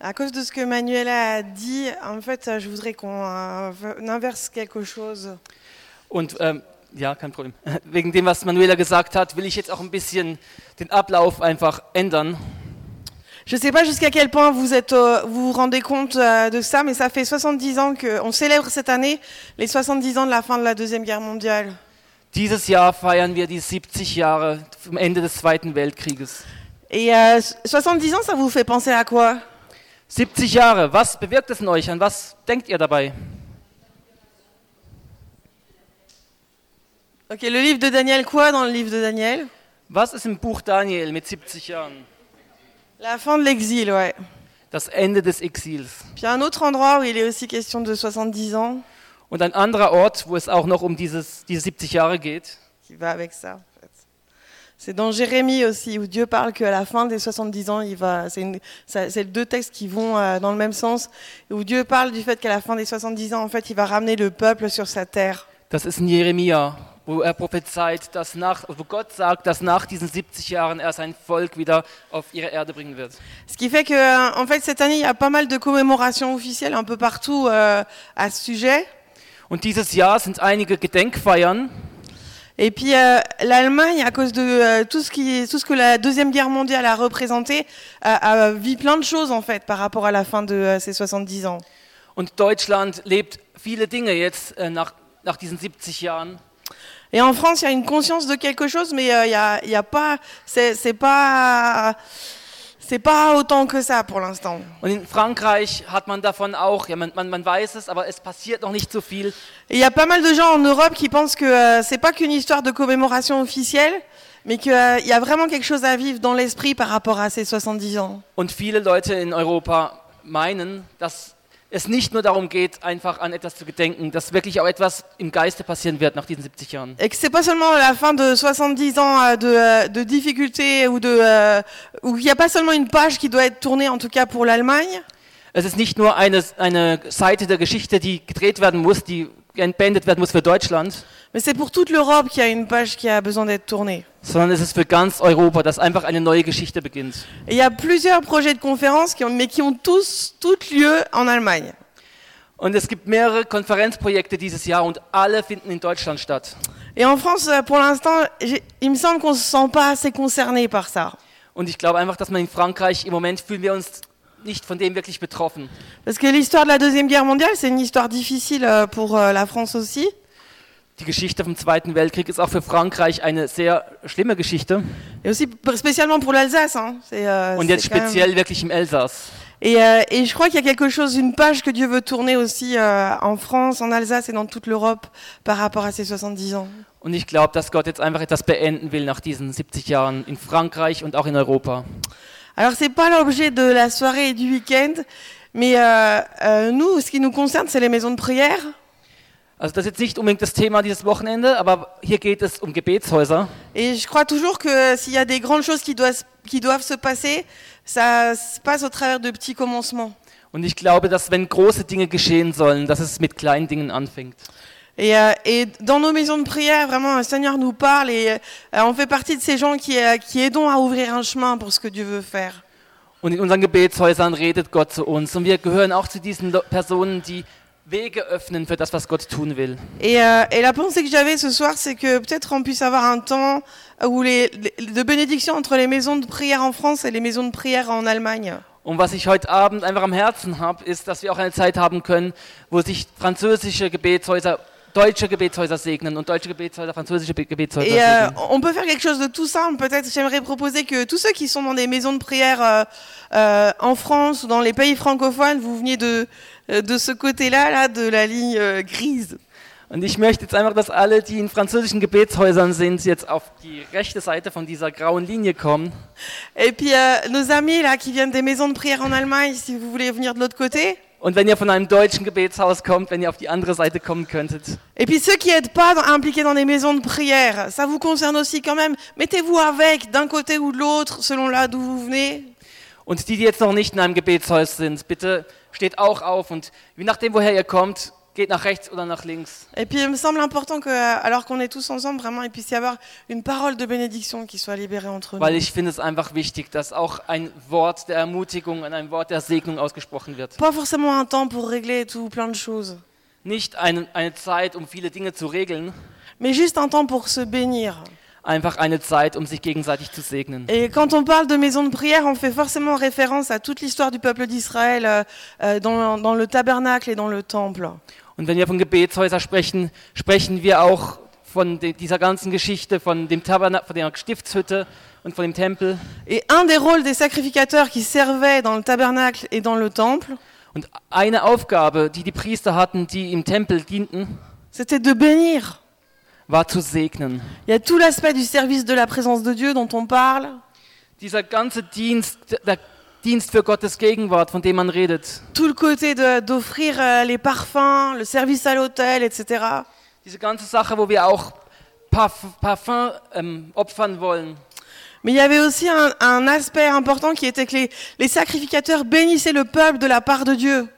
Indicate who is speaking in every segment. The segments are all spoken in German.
Speaker 1: À cause de ce que Manuela a dit, en fait, je voudrais qu'on euh, inverse quelque chose.
Speaker 2: Und ähm, ja, kein Problem. Wegen dem, was Manuela gesagt hat, will ich jetzt auch ein bisschen den Ablauf einfach ändern.
Speaker 1: Je ne sais pas jusqu'à quel point vous êtes, euh, vous vous rendez compte euh, de ça, mais ça fait 70 ans qu'on célèbre cette année les 70 ans de la fin de la Deuxième Guerre mondiale.
Speaker 2: Dieses Jahr feiern wir die 70 Jahre vom Ende des Zweiten Weltkrieges.
Speaker 1: Et euh, 70 ans, ça vous fait penser à quoi?
Speaker 2: 70 Jahre, was bewirkt es in euch? An was denkt ihr dabei?
Speaker 1: Ok, le livre de Daniel, quoi dans le livre de Daniel
Speaker 2: Was ist im Buch Daniel mit 70 Jahren?
Speaker 1: La fin de l'exil, ouais.
Speaker 2: Das Ende des Exils.
Speaker 1: Puis un autre endroit où il est aussi question de 70 ans,
Speaker 2: Und ein anderer Ort, wo es auch noch um dieses, diese 70 Jahre geht,
Speaker 1: qui va avec ça. C'est dans Jérémie aussi, où Dieu parle qu'à la fin des 70 ans, il va. C'est deux textes qui vont euh, dans le même sens, où Dieu parle du fait qu'à la fin des 70 ans, en fait, il va ramener le peuple sur sa terre.
Speaker 2: das ist in Jeremia, wo er prophezeit, dass nach, wo Gott sagt, dass nach diesen 70 Jahren er sein Volk wieder auf ihre Erde bringen wird.
Speaker 1: Ce qui fait que, euh, en fait, cette année, il y a pas mal de commémorations officielles un peu partout euh, à ce sujet.
Speaker 2: Und dieses Jahr sind einige Gedenkfeiern.
Speaker 1: Et puis euh, l'Allemagne, à cause de euh, tout ce qui, tout ce que la deuxième guerre mondiale a représenté, a, a vu plein de choses en fait par rapport à la fin de euh, ces 70 ans.
Speaker 2: Und Deutschland lebt viele Dinge jetzt äh, nach, nach diesen 70 Jahren.
Speaker 1: Et en France, il y a une conscience de quelque chose, mais euh, il y a, il y a pas, c'est pas, c'est pas autant que ça pour l'instant.
Speaker 2: Und in Frankreich hat man davon auch, ja, man, man, man weiß es, aber es passiert noch nicht so viel.
Speaker 1: Et il y a pas mal de gens en Europe qui pensent que euh, c'est pas qu'une histoire de commémoration officielle, mais qu'il y a vraiment quelque chose à vivre dans l'esprit par rapport à ces 70 ans.
Speaker 2: Und viele Leute in Europa meinen, dass es nicht nur darum geht, einfach an etwas zu gedenken, dass wirklich auch etwas im Geiste passieren wird nach diesen 70 Jahren.
Speaker 1: Et que c'est pas seulement la fin de 70 ans euh, de, euh, de difficultés ou de, euh, où il n'y a pas seulement une page qui doit être tournée, en tout cas pour l'Allemagne,
Speaker 2: Es ist nicht nur eine, eine Seite der Geschichte, die gedreht werden muss, die beendet werden muss für Deutschland,
Speaker 1: mais c'est pour toute l'Europe qu'il y a une page qui a besoin d'être tournée.
Speaker 2: Sondern es ist für ganz Europa, dass einfach eine neue Geschichte beginnt.
Speaker 1: Et il y a plusieurs projets de conférences, qui ont, mais qui ont tous, toutes lieu en Allemagne.
Speaker 2: Und es gibt mehrere Konferenzprojekte dieses Jahr und alle finden in Deutschland statt.
Speaker 1: Et en France, euh, pour l'instant, il me semble qu'on se sent pas assez concerné par ça.
Speaker 2: Und ich glaube einfach, dass man in Frankreich im Moment fühlen wir uns nicht von dem wirklich betroffen.
Speaker 1: Parce que l'histoire de la Deuxième Guerre mondiale, c'est une histoire difficile euh, pour euh, la France aussi.
Speaker 2: Die Geschichte vom Zweiten Weltkrieg ist auch für Frankreich eine sehr schlimme Geschichte
Speaker 1: Et aussi spécialement pour l'Alsace. Hein. Euh,
Speaker 2: und jetzt
Speaker 1: quand même-
Speaker 2: speziell wirklich im Elsass.
Speaker 1: Et, euh, et je crois qu'il y a quelque chose, une page que Dieu veut tourner aussi euh, en France, en Alsace et dans toute l'Europe par rapport à ces 70 ans.
Speaker 2: Und ich glaube, dass Gott jetzt einfach etwas beenden will nach diesen 70 Jahren in Frankreich und auch in Europa.
Speaker 1: Alors c'est pas l'objet de la soirée et du week-end, mais euh, euh, nous, ce qui nous concerne, c'est les maisons de prière.
Speaker 2: Also das ist jetzt nicht unbedingt das Thema dieses Wochenende, aber hier geht es um Gebetshäuser.
Speaker 1: Et je crois toujours que s'il y a des grandes choses qui doivent, qui doivent se passer, ça se passe au travers de petits commencements.
Speaker 2: Und ich glaube, dass wenn große Dinge geschehen sollen, dass es mit kleinen Dingen anfängt.
Speaker 1: Et, euh, et dans nos maisons de prière, vraiment, le Seigneur nous parle et euh, on fait partie de ces gens qui, euh, qui aidons à ouvrir un chemin pour ce que Dieu veut faire.
Speaker 2: Und in unseren Gebetshäusern redet Gott zu uns. Und wir gehören auch zu diesen Personen, die Wege öffnen für das, was Gott tun will.
Speaker 1: Et, euh, et la pensée que j'avais ce soir, c'est que peut-être on puisse avoir un temps où les, les- de bénédiction entre les maisons de prière en France et les maisons de prière en Allemagne.
Speaker 2: Und was ich heute Abend einfach am Herzen habe, ist, dass wir auch eine Zeit haben können, wo sich französische Gebetshäuser, deutsche Gebetshäuser segnen und deutsche Gebetshäuser, französische Be- Gebetshäuser
Speaker 1: Et euh,
Speaker 2: segnen.
Speaker 1: on peut faire quelque chose de tout simple. Peut-être j'aimerais proposer que tous ceux qui sont dans des maisons de prière euh, euh, en France ou dans les pays francophones, vous veniez de, euh, de ce côté-là, là, de la ligne grise.
Speaker 2: Und ich möchte jetzt einfach, dass alle, die in französischen Gebetshäusern sind, jetzt auf die rechte Seite von dieser grauen Linie kommen.
Speaker 1: Et puis nos amis là qui viennent des maisons de prière en Allemagne, si vous voulez venir de l'autre côté.
Speaker 2: Und wenn ihr von einem deutschen Gebetshaus kommt, wenn ihr auf die andere Seite kommen könntet.
Speaker 1: Et puis ceux qui n'êtes pas impliqués dans des maisons de prière, ça vous concerne aussi quand même. Mettez-vous avec d'un côté ou de l'autre, selon là d'où vous venez.
Speaker 2: Und die, die jetzt noch nicht in einem Gebetshaus sind, bitte steht auch auf und je nachdem, woher ihr kommt, geht nach rechts oder nach links.
Speaker 1: Et puis il me semble important que, euh, alors qu'on est tous ensemble, vraiment, il puisse y avoir une parole de bénédiction qui soit libérée entre
Speaker 2: Weil
Speaker 1: nous.
Speaker 2: ich finde es einfach wichtig, dass auch ein Wort der Ermutigung und ein Wort der Segnung ausgesprochen wird.
Speaker 1: Pas forcément un temps pour régler tout plein de choses,
Speaker 2: Nicht eine, eine Zeit, um viele Dinge zu regeln,
Speaker 1: mais juste un temps pour se bénir.
Speaker 2: Einfach eine Zeit, um sich gegenseitig zu segnen.
Speaker 1: Et quand on parle de maison de prière, on fait forcément référence à toute l'histoire du peuple d'Israël euh, euh, dans, dans le tabernacle et dans le temple.
Speaker 2: Und wenn wir von Gebetshäusern sprechen, sprechen wir auch von de, dieser ganzen Geschichte, von dem Tabernak, von der Stiftshütte und von dem Tempel.
Speaker 1: Et un des rôles des sacrificateurs qui servaient dans le tabernacle et dans le temple,
Speaker 2: Und eine Aufgabe, die die Priester hatten, die im Tempel dienten,
Speaker 1: c'était de bénir.
Speaker 2: War zu segnen.
Speaker 1: Il y a tout l'aspect du service de la présence de Dieu dont on parle,
Speaker 2: Dieser ganze Dienst, der Dienst für Gottes Gegenwart, von dem man redet,
Speaker 1: tout le côté d'offrir euh, les parfums, le service à l'hôtel, etc.
Speaker 2: diese ganze Sache, wo wir auch Parf Parfum ähm, opfern wollen.
Speaker 1: Mais il y avait aussi un, un aspect important qui était que les, les sacrificateurs bénissaient le peuple de la part de Dieu.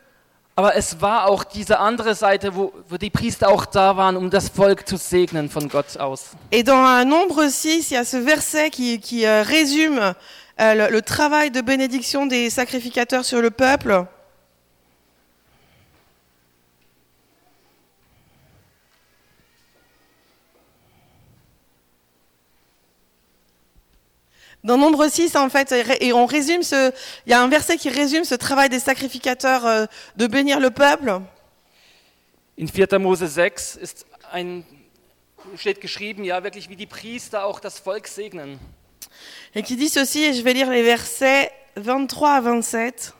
Speaker 2: Aber es war auch diese andere Seite, wo, wo die Priester auch da waren, um das Volk zu segnen von Gott aus.
Speaker 1: Et dans euh, Nombre 6, il y a ce verset qui, qui, euh, résume euh, le, le travail de bénédiction des sacrificateurs sur le peuple. Dans Nombre 6, en fait, et on résume ce, il y a un verset qui résume ce travail des sacrificateurs euh, de bénir le peuple.
Speaker 2: In 4. Mose 6 ist ein, steht geschrieben, ja, wirklich wie die Priester auch das Volk segnen.
Speaker 1: Et qui dit ceci, et je vais lire les versets 23 à 27.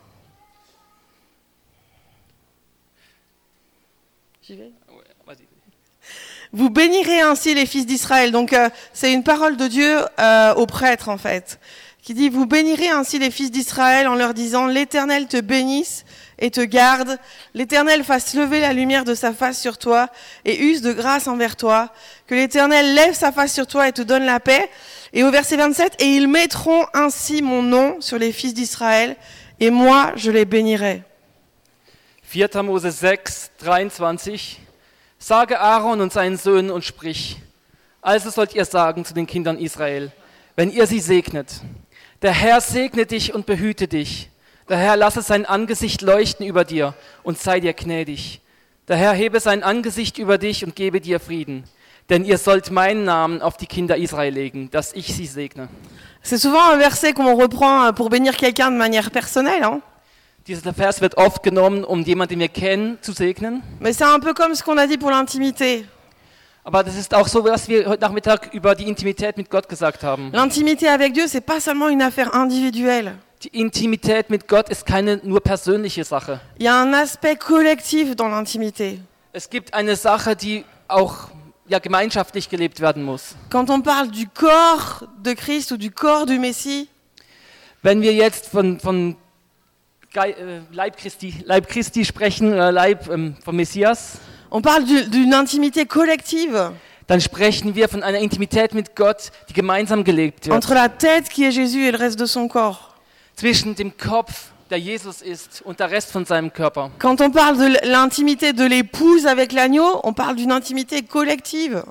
Speaker 1: J'y vais. Vous bénirez ainsi les fils d'Israël. Donc euh, c'est une parole de Dieu euh, aux prêtres en fait, qui dit vous bénirez ainsi les fils d'Israël en leur disant l'Éternel te bénisse et te garde, l'Éternel fasse lever la lumière de sa face sur toi et use de grâce envers toi, que l'Éternel lève sa face sur toi et te donne la paix. Et au verset 27, et ils mettront ainsi mon nom sur les fils d'Israël et moi je les bénirai.
Speaker 2: 4. Mose 6, 23. Sage Aaron und seinen Söhnen und sprich. Also sollt ihr sagen zu den Kindern Israel, wenn ihr sie segnet. Der Herr segne dich und behüte dich. Der Herr lasse sein Angesicht leuchten über dir und sei dir gnädig. Der Herr hebe sein Angesicht über dich und gebe dir Frieden. Denn ihr sollt meinen Namen auf die Kinder Israel legen, dass ich sie segne.
Speaker 1: C'est souvent un verset qu'on reprend euh, pour bénir quelqu'un de manière personnelle. Hein
Speaker 2: Dieser Vers wird oft genommen, um jemanden, den wir kennen, zu segnen.
Speaker 1: Mais c'est un peu comme ce qu'on a dit pour l'intimité.
Speaker 2: Aber das ist auch so, was wir heute Nachmittag über die Intimität mit Gott gesagt haben.
Speaker 1: L'intimité avec Dieu, c'est pas seulement une affaire individuelle.
Speaker 2: Die Intimität mit Gott ist keine nur persönliche Sache.
Speaker 1: Il y a un aspect collectif dans l'intimité.
Speaker 2: Es gibt eine Sache, die auch ja, gemeinschaftlich gelebt werden muss.
Speaker 1: Quand on parle du corps de Christ ou du corps du Messie,
Speaker 2: Wenn wir jetzt von, von Leib, Christi, Leib Christi sprechen, äh, Leib ähm, vom Messias,
Speaker 1: on parle du- d'une intimité collective
Speaker 2: dann sprechen wir von einer Intimität mit Gott, die gemeinsam gelebt wird.
Speaker 1: entre la tête qui est Jésus et le reste de son corps.
Speaker 2: Zwischen dem Kopf, der Jesus ist, und der Rest von seinem Körper.
Speaker 1: Quand on parle de l'intimité de l'épouse avec l'agneau, on parle d'une intimité collective.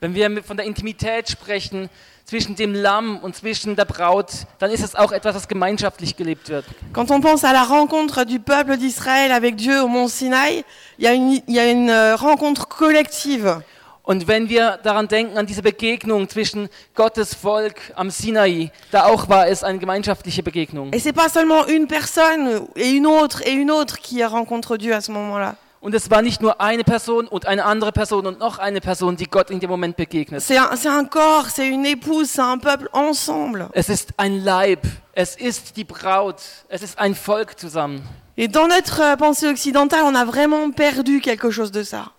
Speaker 2: Wenn wir von der Intimität sprechen zwischen dem Lamm und zwischen der Braut, dann ist es auch etwas, das gemeinschaftlich gelebt wird.
Speaker 1: Quand on pense à la rencontre du peuple d'Israël avec Dieu au mont Sinaï, il y a une, il y a une euh, rencontre collective.
Speaker 2: Und wenn wir daran denken, an diese Begegnung zwischen Gottes Volk am Sinai, da auch war es eine gemeinschaftliche Begegnung.
Speaker 1: Et c'est pas seulement une personne et une autre et une autre qui rencontre Dieu à ce moment-là.
Speaker 2: Und es war nicht nur eine Person und eine andere Person und noch eine Person, die Gott in dem Moment begegnet.
Speaker 1: C'est un, c'est un corps, c'est une épouse, c'est un peuple ensemble.
Speaker 2: Es ist ein Leib, es ist die Braut, es ist ein Volk zusammen.
Speaker 1: Et dans notre euh, pensée occidentale, on a vraiment perdu quelque chose de ça.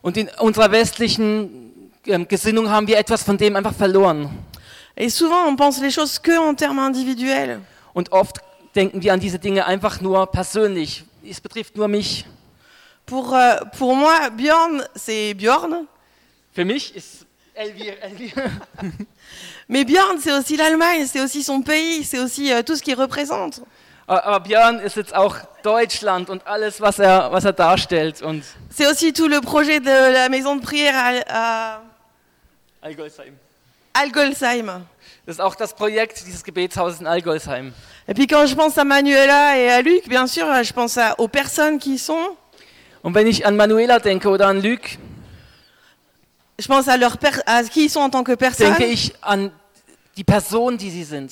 Speaker 2: Und in unserer westlichen ähm, Gesinnung haben wir etwas von dem einfach verloren.
Speaker 1: Et souvent, on pense les choses que en termes individuels.
Speaker 2: Und oft denken wir an diese Dinge einfach nur persönlich. Es betrifft nur mich.
Speaker 1: Pour, euh, pour moi, Bjorn, c'est Bjorn.
Speaker 2: Für mich ist Elvir, Elvir.
Speaker 1: Mais Bjorn, c'est aussi l'Allemagne, c'est aussi son pays, c'est aussi euh, tout ce qu'il représente.
Speaker 2: Aber aber Björn ist jetzt auch Deutschland und alles, was er, was er darstellt. Und
Speaker 1: C'est aussi tout le projet de la maison de prière à, à
Speaker 2: Algolsheim.
Speaker 1: Algolsheim.
Speaker 2: Das ist auch das Projekt dieses Gebetshauses in Algolsheim.
Speaker 1: Et puis quand je pense à Manuela et à Luc, bien sûr, je pense à- aux personnes qui y sont.
Speaker 2: Und wenn ich an Manuela denke oder an Luc,
Speaker 1: Je pense à, leur à qui ils sont en tant que personnes.
Speaker 2: denke ich an die Person, die sie sind.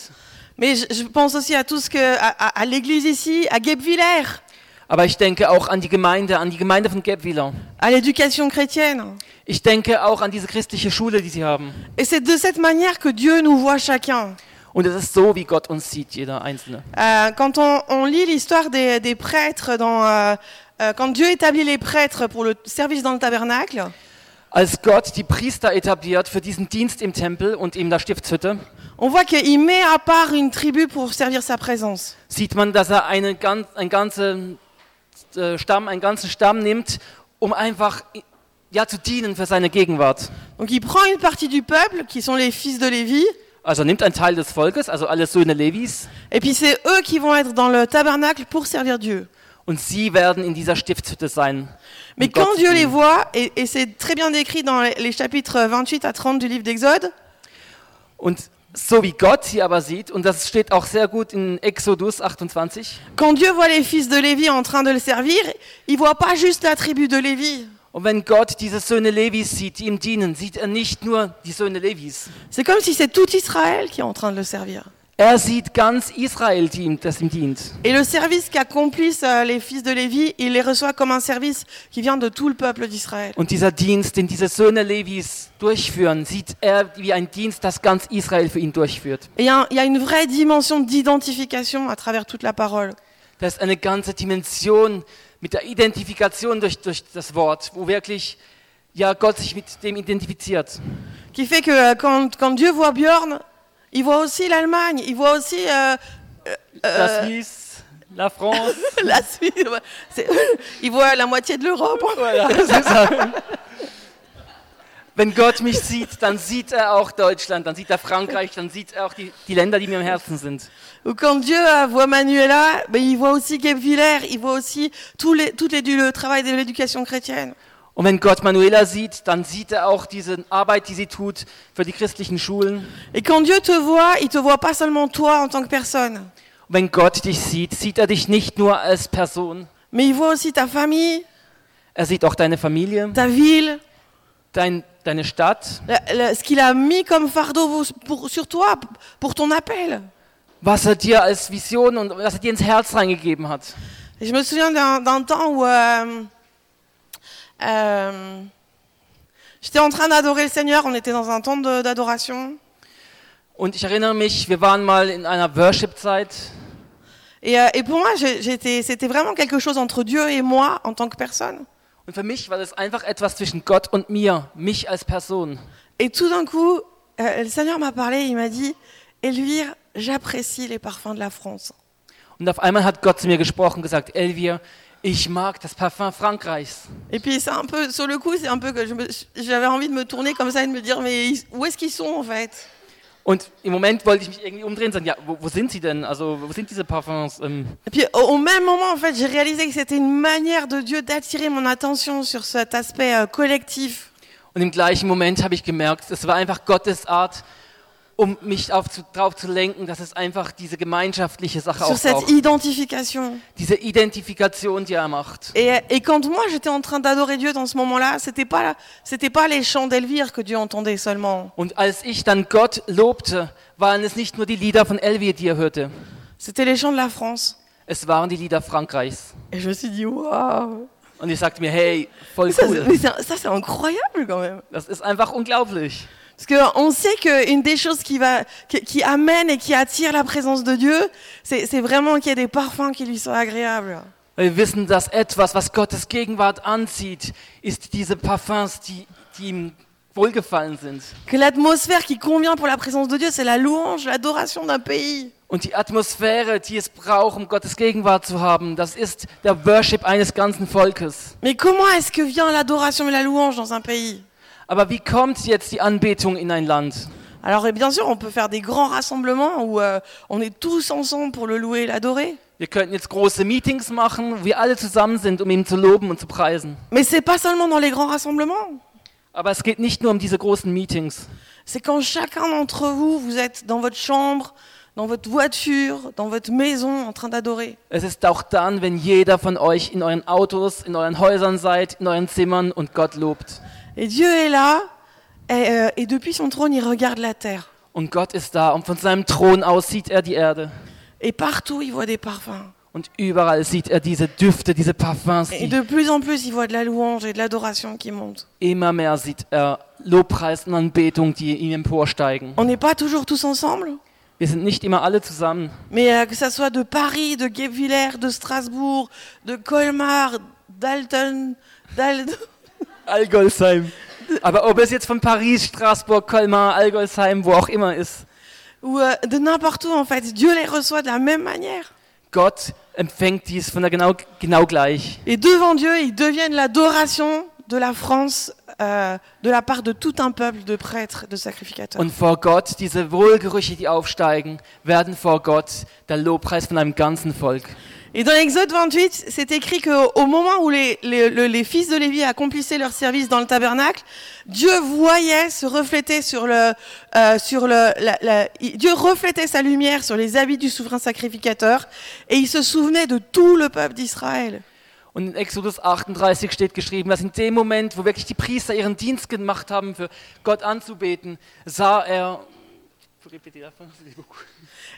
Speaker 1: Mais je, je pense aussi à tout ce que, à, à- à l'église ici, à Guebwiller,
Speaker 2: Aber ich denke auch an die Gemeinde, an die Gemeinde von Gebwiller.
Speaker 1: à l'éducation chrétienne.
Speaker 2: Ich denke auch an diese christliche Schule, die sie haben.
Speaker 1: Et c'est de cette manière que Dieu nous voit chacun.
Speaker 2: Und es ist so, wie Gott uns sieht, jeder Einzelne.
Speaker 1: Euh, quand on, on lit l'histoire des, des prêtres, dans, euh, quand Dieu établit les prêtres pour le service dans le tabernacle,
Speaker 2: Als Gott die Priester etabliert für diesen Dienst im Tempel und in der Stiftshütte,
Speaker 1: on voit qu'il met à part une tribu pour servir sa présence.
Speaker 2: sieht man, dass er einen, gan einen ganzen äh, Stamm, einen ganzen Stamm nimmt, um einfach ja, zu dienen für seine Gegenwart.
Speaker 1: Donc il prend une partie du peuple, qui sont les fils de Lévi,
Speaker 2: Also er nimmt einen Teil des Volkes, also alle Söhne Levis,
Speaker 1: et puis c'est eux qui vont être dans le tabernacle pour servir Dieu.
Speaker 2: Und sie werden in dieser Stiftshütte sein.
Speaker 1: Mais
Speaker 2: um Gott
Speaker 1: quand Dieu les voit, et, et c'est très bien décrit dans les, les chapitres 28 à 30 du livre d'Exode,
Speaker 2: Und so wie Gott sie aber sieht, und das steht auch sehr gut in Exodus 28,
Speaker 1: quand Dieu voit les fils de Lévi en train de le servir, il voit pas juste la tribu de Lévi.
Speaker 2: und wenn Gott diese Söhne Levis sieht, die ihm dienen, sieht er nicht nur die Söhne Levis.
Speaker 1: C'est comme si c'est tout Israël qui est en train de le servir.
Speaker 2: Er sieht ganz Israel, das ihm dient.
Speaker 1: Et le service qu'accomplissent les fils de Lévi, il les reçoit comme un service qui vient de tout le peuple d'Israël.
Speaker 2: Und dieser Dienst, den diese Söhne Levis durchführen, sieht er wie ein Dienst, das ganz Israel für ihn durchführt.
Speaker 1: Et il y, a une vraie dimension d'identification à travers toute la parole.
Speaker 2: Da ist eine ganze Dimension mit der Identifikation durch, durch das Wort, wo wirklich ja, Gott sich mit dem identifiziert.
Speaker 1: Qui fait que euh, quand, quand Dieu voit Björn, il voit aussi l'Allemagne, il voit aussi euh,
Speaker 2: La
Speaker 1: euh,
Speaker 2: Suisse, la France.
Speaker 1: la Suisse, ouais. C'est- il voit la moitié de l'Europe.
Speaker 2: Voilà, c'est ça. Wenn Gott mich sieht, dann sieht er auch Deutschland, dann sieht er Frankreich, dann sieht er auch die, die Länder, die mir im Herzen sind.
Speaker 1: Ou quand Dieu euh, voit Manuela, ben, il voit aussi Guebwiller, il voit aussi tout les, tout les, le travail de l'éducation chrétienne.
Speaker 2: Und wenn Gott Manuela sieht, dann sieht er auch diese Arbeit, die sie tut für die christlichen Schulen.
Speaker 1: Et quand Dieu te voit, il te voit pas seulement toi en tant que personne,
Speaker 2: Und wenn Gott dich sieht, sieht er dich nicht nur als Person,
Speaker 1: mais il voit aussi ta famille,
Speaker 2: er sieht auch deine Familie,
Speaker 1: ta ville,
Speaker 2: dein, deine Stadt,
Speaker 1: la- la- ce qu'il a mis comme fardeau pour- sur toi, pour ton appel.
Speaker 2: was er dir als Vision und was er dir ins Herz reingegeben hat.
Speaker 1: Et je me souviens d'un d'un temps où euh, euh, j'étais en train d'adorer le Seigneur, on était dans un temps d'adoration.
Speaker 2: Und ich erinnere mich, wir waren mal in einer Worship-Zeit
Speaker 1: Et, euh, et pour moi, c'était vraiment quelque chose entre Dieu et moi en tant que personne.
Speaker 2: und für mich war das einfach etwas zwischen Gott und mir, mich als Person.
Speaker 1: Et tout d'un coup, euh, le Seigneur m'a parlé, il m'a dit, Elvire, j'apprécie les parfums de la France.
Speaker 2: Und auf einmal hat Gott zu mir gesprochen, gesagt, Elvir, ich mag das Parfum Frankreichs.
Speaker 1: Et puis c'est un peu, sur le coup, c'est un peu que je me- j'avais envie de me tourner comme ça et de me dire, mais où est-ce qu'ils sont en fait?
Speaker 2: Und im Moment wollte ich mich irgendwie umdrehen und sagen, ja, wo, wo sind sie denn? Also, wo sind diese Parfums? Ähm,
Speaker 1: Et puis au, au même moment, en fait, j'ai réalisé que c'était une manière de Dieu d'attirer mon attention sur cet aspect euh, collectif.
Speaker 2: Und im gleichen Moment habe ich gemerkt, es war einfach Gottes Art, um mich auf zu, lenken, dass es einfach diese gemeinschaftliche Sache
Speaker 1: sur
Speaker 2: auch
Speaker 1: cette
Speaker 2: braucht.
Speaker 1: identification.
Speaker 2: Diese Identifikation, die er macht.
Speaker 1: Et, et quand moi j'étais en train d'adorer Dieu dans ce moment-là, c'était pas c'était pas les chants d'Elvire que Dieu entendait seulement.
Speaker 2: Und als ich dann Gott lobte, waren es nicht nur die Lieder von Elvir, die er hörte.
Speaker 1: C'était les chants de la France.
Speaker 2: Es waren die Lieder Frankreichs.
Speaker 1: Et je me suis dit waouh,
Speaker 2: Und ich sagte mir, hey, voll
Speaker 1: ça,
Speaker 2: cool.
Speaker 1: c'est- ça c'est incroyable quand même.
Speaker 2: Das ist einfach unglaublich.
Speaker 1: Parce que on sait qu'une des choses qui va qui, qui amène et qui attire la présence de Dieu, c'est vraiment qu'il y ait des parfums qui lui sont agréables.
Speaker 2: Wir wissen, dass etwas, was Gottes Gegenwart anzieht, ist diese Parfums, die, die ihm wohlgefallen sind.
Speaker 1: Que l'atmosphère qui convient pour la présence de Dieu, c'est la louange, l'adoration d'un pays.
Speaker 2: Und die Atmosphäre, die es braucht, um Gottes Gegenwart zu haben, das ist der Worship eines ganzen Volkes.
Speaker 1: Mais comment est-ce que vient l'adoration et la louange dans un pays?
Speaker 2: Aber wie kommt jetzt die Anbetung in ein Land?
Speaker 1: Alors et bien sûr, on peut faire des grands rassemblements où euh, on est tous ensemble pour le louer et l'adorer.
Speaker 2: Wir könnten jetzt große Meetings machen, wo wir alle zusammen sind, um ihn zu loben und zu preisen.
Speaker 1: Mais c'est pas seulement dans les grands rassemblements.
Speaker 2: Aber es geht nicht nur um diese großen Meetings.
Speaker 1: C'est quand chacun d'entre vous, vous êtes dans votre chambre, dans votre voiture, dans votre maison en train d'adorer.
Speaker 2: Es ist auch dann, wenn jeder von euch in euren Autos, in euren Häusern seid, in euren Zimmern und Gott lobt.
Speaker 1: Et Dieu est là, et, euh, et depuis son trône, il regarde la terre.
Speaker 2: Und Gott ist da und von seinem Thron aus sieht er die Erde.
Speaker 1: Et partout, il voit des parfums.
Speaker 2: Und überall sieht er diese Düfte, diese Parfums.
Speaker 1: Et de plus en plus, il voit de la louange et de l'adoration qui monte.
Speaker 2: immer mehr sieht er Lobpreis und Anbetung, die ihm emporsteigen.
Speaker 1: On n'est pas toujours tous ensemble,
Speaker 2: Wir sind nicht immer alle zusammen.
Speaker 1: mais euh, que ça soit de Paris, de Guebwiller, de Strasbourg, de Colmar, d'Alton, d'Al...
Speaker 2: Allgäusheim. Aber ob es jetzt von Paris, Straßburg, Colmar, Allgäusheim, wo auch immer ist,
Speaker 1: ou euh, de n'importe où en fait, Dieu les reçoit de la même manière.
Speaker 2: Gott empfängt dies von der genau, genau gleich.
Speaker 1: Et devant Dieu, ils deviennent l'adoration de la France, euh, de la part de tout un peuple de prêtres, de sacrificateurs.
Speaker 2: Und vor Gott, diese Wohlgerüche, die aufsteigen, werden vor Gott der Lobpreis von einem ganzen Volk.
Speaker 1: Et dans Exode 28, c'est écrit qu'au moment où les, les, le- les fils de Lévi accomplissaient leur service dans le tabernacle, Dieu voyait se refléter sur le, euh, Dieu reflétait sa lumière sur les habits du souverain sacrificateur, et il se souvenait de tout le peuple d'Israël.
Speaker 2: In Exodus 38 steht in Moment.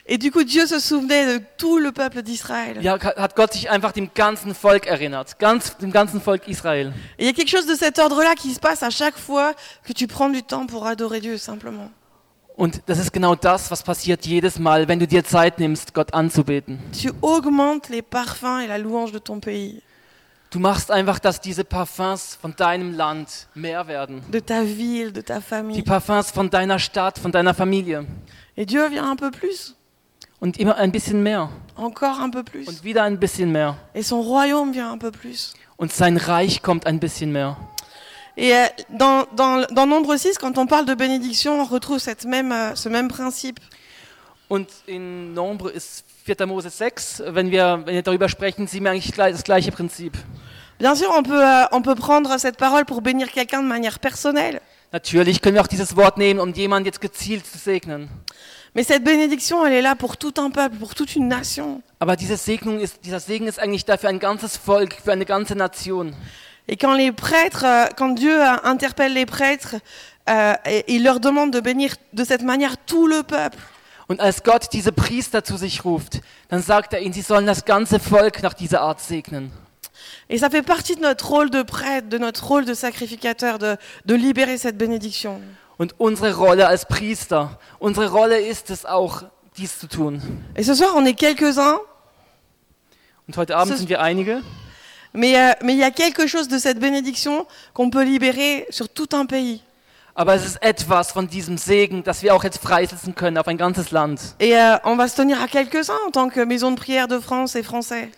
Speaker 1: Et du coup, Dieu se souvenait de tout le peuple d'Israël.
Speaker 2: Ja, hat Gott sich einfach dem ganzen Volk erinnert, ganz, dem ganzen Volk Israel.
Speaker 1: Et il y a quelque chose de cet ordre-là qui se passe à chaque fois que tu prends du temps pour adorer Dieu, simplement.
Speaker 2: Und das ist genau das, was passiert jedes Mal, wenn du dir Zeit nimmst, Gott anzubeten.
Speaker 1: Tu augmentes les parfums et la louange de ton pays,
Speaker 2: Du machst einfach, dass diese Parfums von deinem Land mehr werden.
Speaker 1: de ta ville, de ta
Speaker 2: Die
Speaker 1: famille.
Speaker 2: Parfums von deiner Stadt, von deiner Familie.
Speaker 1: Et Dieu vient un peu plus,
Speaker 2: Und immer ein bisschen mehr.
Speaker 1: encore un peu plus.
Speaker 2: Und wieder ein bisschen mehr.
Speaker 1: Et son royaume vient un peu plus.
Speaker 2: Und sein Reich kommt ein bisschen mehr.
Speaker 1: Et euh, dans, dans, dans Nombre 6, quand on parle de bénédiction, on retrouve cette même, euh, ce même principe.
Speaker 2: Und in Nombre ist 4. Mose 6, wenn wir, wenn wir darüber sprechen, sehen wir eigentlich gleich- das gleiche Prinzip.
Speaker 1: Bien sûr, on peut, euh, on peut prendre cette parole pour bénir quelqu'un de manière personnelle.
Speaker 2: Natürlich können wir auch dieses Wort nehmen, um jemanden jetzt gezielt zu segnen.
Speaker 1: Mais cette bénédiction, elle est là pour tout un peuple, pour toute une nation.
Speaker 2: Aber diese Segnung ist, dieser Segen ist eigentlich dafür ein ganzes Volk, für eine ganze Nation.
Speaker 1: Et quand les prêtres, euh, quand Dieu euh, interpelle les prêtres, euh, et, il leur demande de bénir de cette manière tout le peuple.
Speaker 2: Und als Gott diese Priester zu sich ruft, dann sagt er ihnen, sie sollen das ganze Volk nach dieser Art segnen.
Speaker 1: Et ça fait partie de notre rôle de prêtre, de notre rôle de sacrificateur, de, de libérer cette bénédiction.
Speaker 2: Und unsere Rolle als Priester, unsere Rolle ist es auch, dies zu tun.
Speaker 1: Et ce soir, on est quelques-uns,
Speaker 2: Und heute Abend
Speaker 1: Das-
Speaker 2: sind wir einige.
Speaker 1: mais euh, mais il y a quelque chose de cette bénédiction qu'on peut libérer sur tout un pays.
Speaker 2: Aber es ist etwas von diesem Segen, das wir auch jetzt freisetzen können auf ein ganzes Land.
Speaker 1: Et euh, on va se tenir à quelques-uns en tant que maison de prière de France et Français.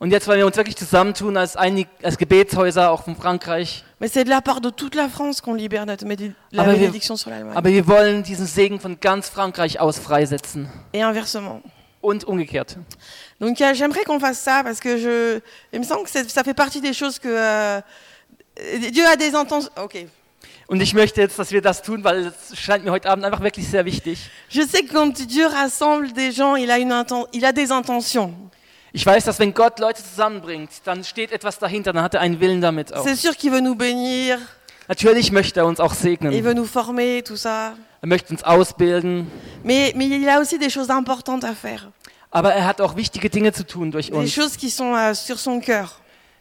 Speaker 2: Und jetzt, weil wir uns wirklich zusammentun als, einig, als Gebetshäuser, auch von Frankreich,
Speaker 1: Mais c'est de la part de toute la France qu'on libère notre médi- la
Speaker 2: bah, wir-
Speaker 1: bénédiction sur l'Allemagne.
Speaker 2: aber wir wollen diesen Segen von ganz Frankreich aus freisetzen.
Speaker 1: Et inversement.
Speaker 2: Und umgekehrt.
Speaker 1: Donc euh, j'aimerais qu'on fasse ça parce que je, il me semble que ça fait partie des choses que euh, Dieu a des intentions. Ok.
Speaker 2: Und ich möchte jetzt, dass wir das tun, weil es scheint mir heute Abend einfach wirklich sehr wichtig.
Speaker 1: Je sais que quand Dieu rassemble des gens, il a, une inten- il a des intentions.
Speaker 2: Ich weiß, dass wenn Gott Leute zusammenbringt, dann steht etwas dahinter, dann hat er einen Willen damit auch.
Speaker 1: C'est sûr qu'il veut nous bénir,
Speaker 2: Natürlich möchte er uns auch
Speaker 1: il
Speaker 2: segnen.
Speaker 1: veut nous former, tout ça.
Speaker 2: Er möchte uns ausbilden.
Speaker 1: Mais, mais il a aussi des choses importantes à faire.
Speaker 2: Aber er hat auch wichtige Dinge zu tun durch
Speaker 1: Des
Speaker 2: uns.
Speaker 1: choses qui sont euh, sur son cœur,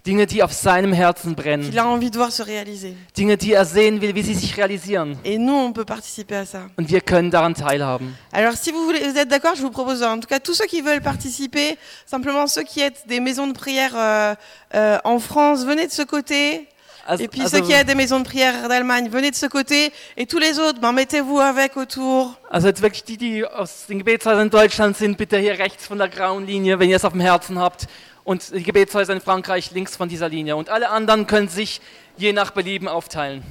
Speaker 2: Dinge, die auf seinem Herzen brennen.
Speaker 1: qu'il a envie de voir se réaliser.
Speaker 2: Dinge, die er sehen will, wie sie sich realisieren.
Speaker 1: Et nous, on peut participer à ça.
Speaker 2: Und wir können daran teilhaben.
Speaker 1: Alors, si vous, voulez, vous êtes d'accord, je vous propose, en tout cas, tous ceux qui veulent participer, simplement ceux qui êtes des maisons de prière euh, euh, en France, venez de ce côté.
Speaker 2: Also,
Speaker 1: Et puis
Speaker 2: also,
Speaker 1: ceux qui êtes des maisons de prière d'Allemagne, venez de ce côté. Et tous les autres, ben, mettez-vous avec autour.
Speaker 2: also jetzt wirklich die, die aus den Gebetshäusern in Deutschland sind, bitte hier rechts von der grauen Linie, wenn ihr es auf dem Herzen habt. Und die Gebetshäuser in Frankreich links von dieser Linie. Und alle anderen können sich je nach Belieben aufteilen.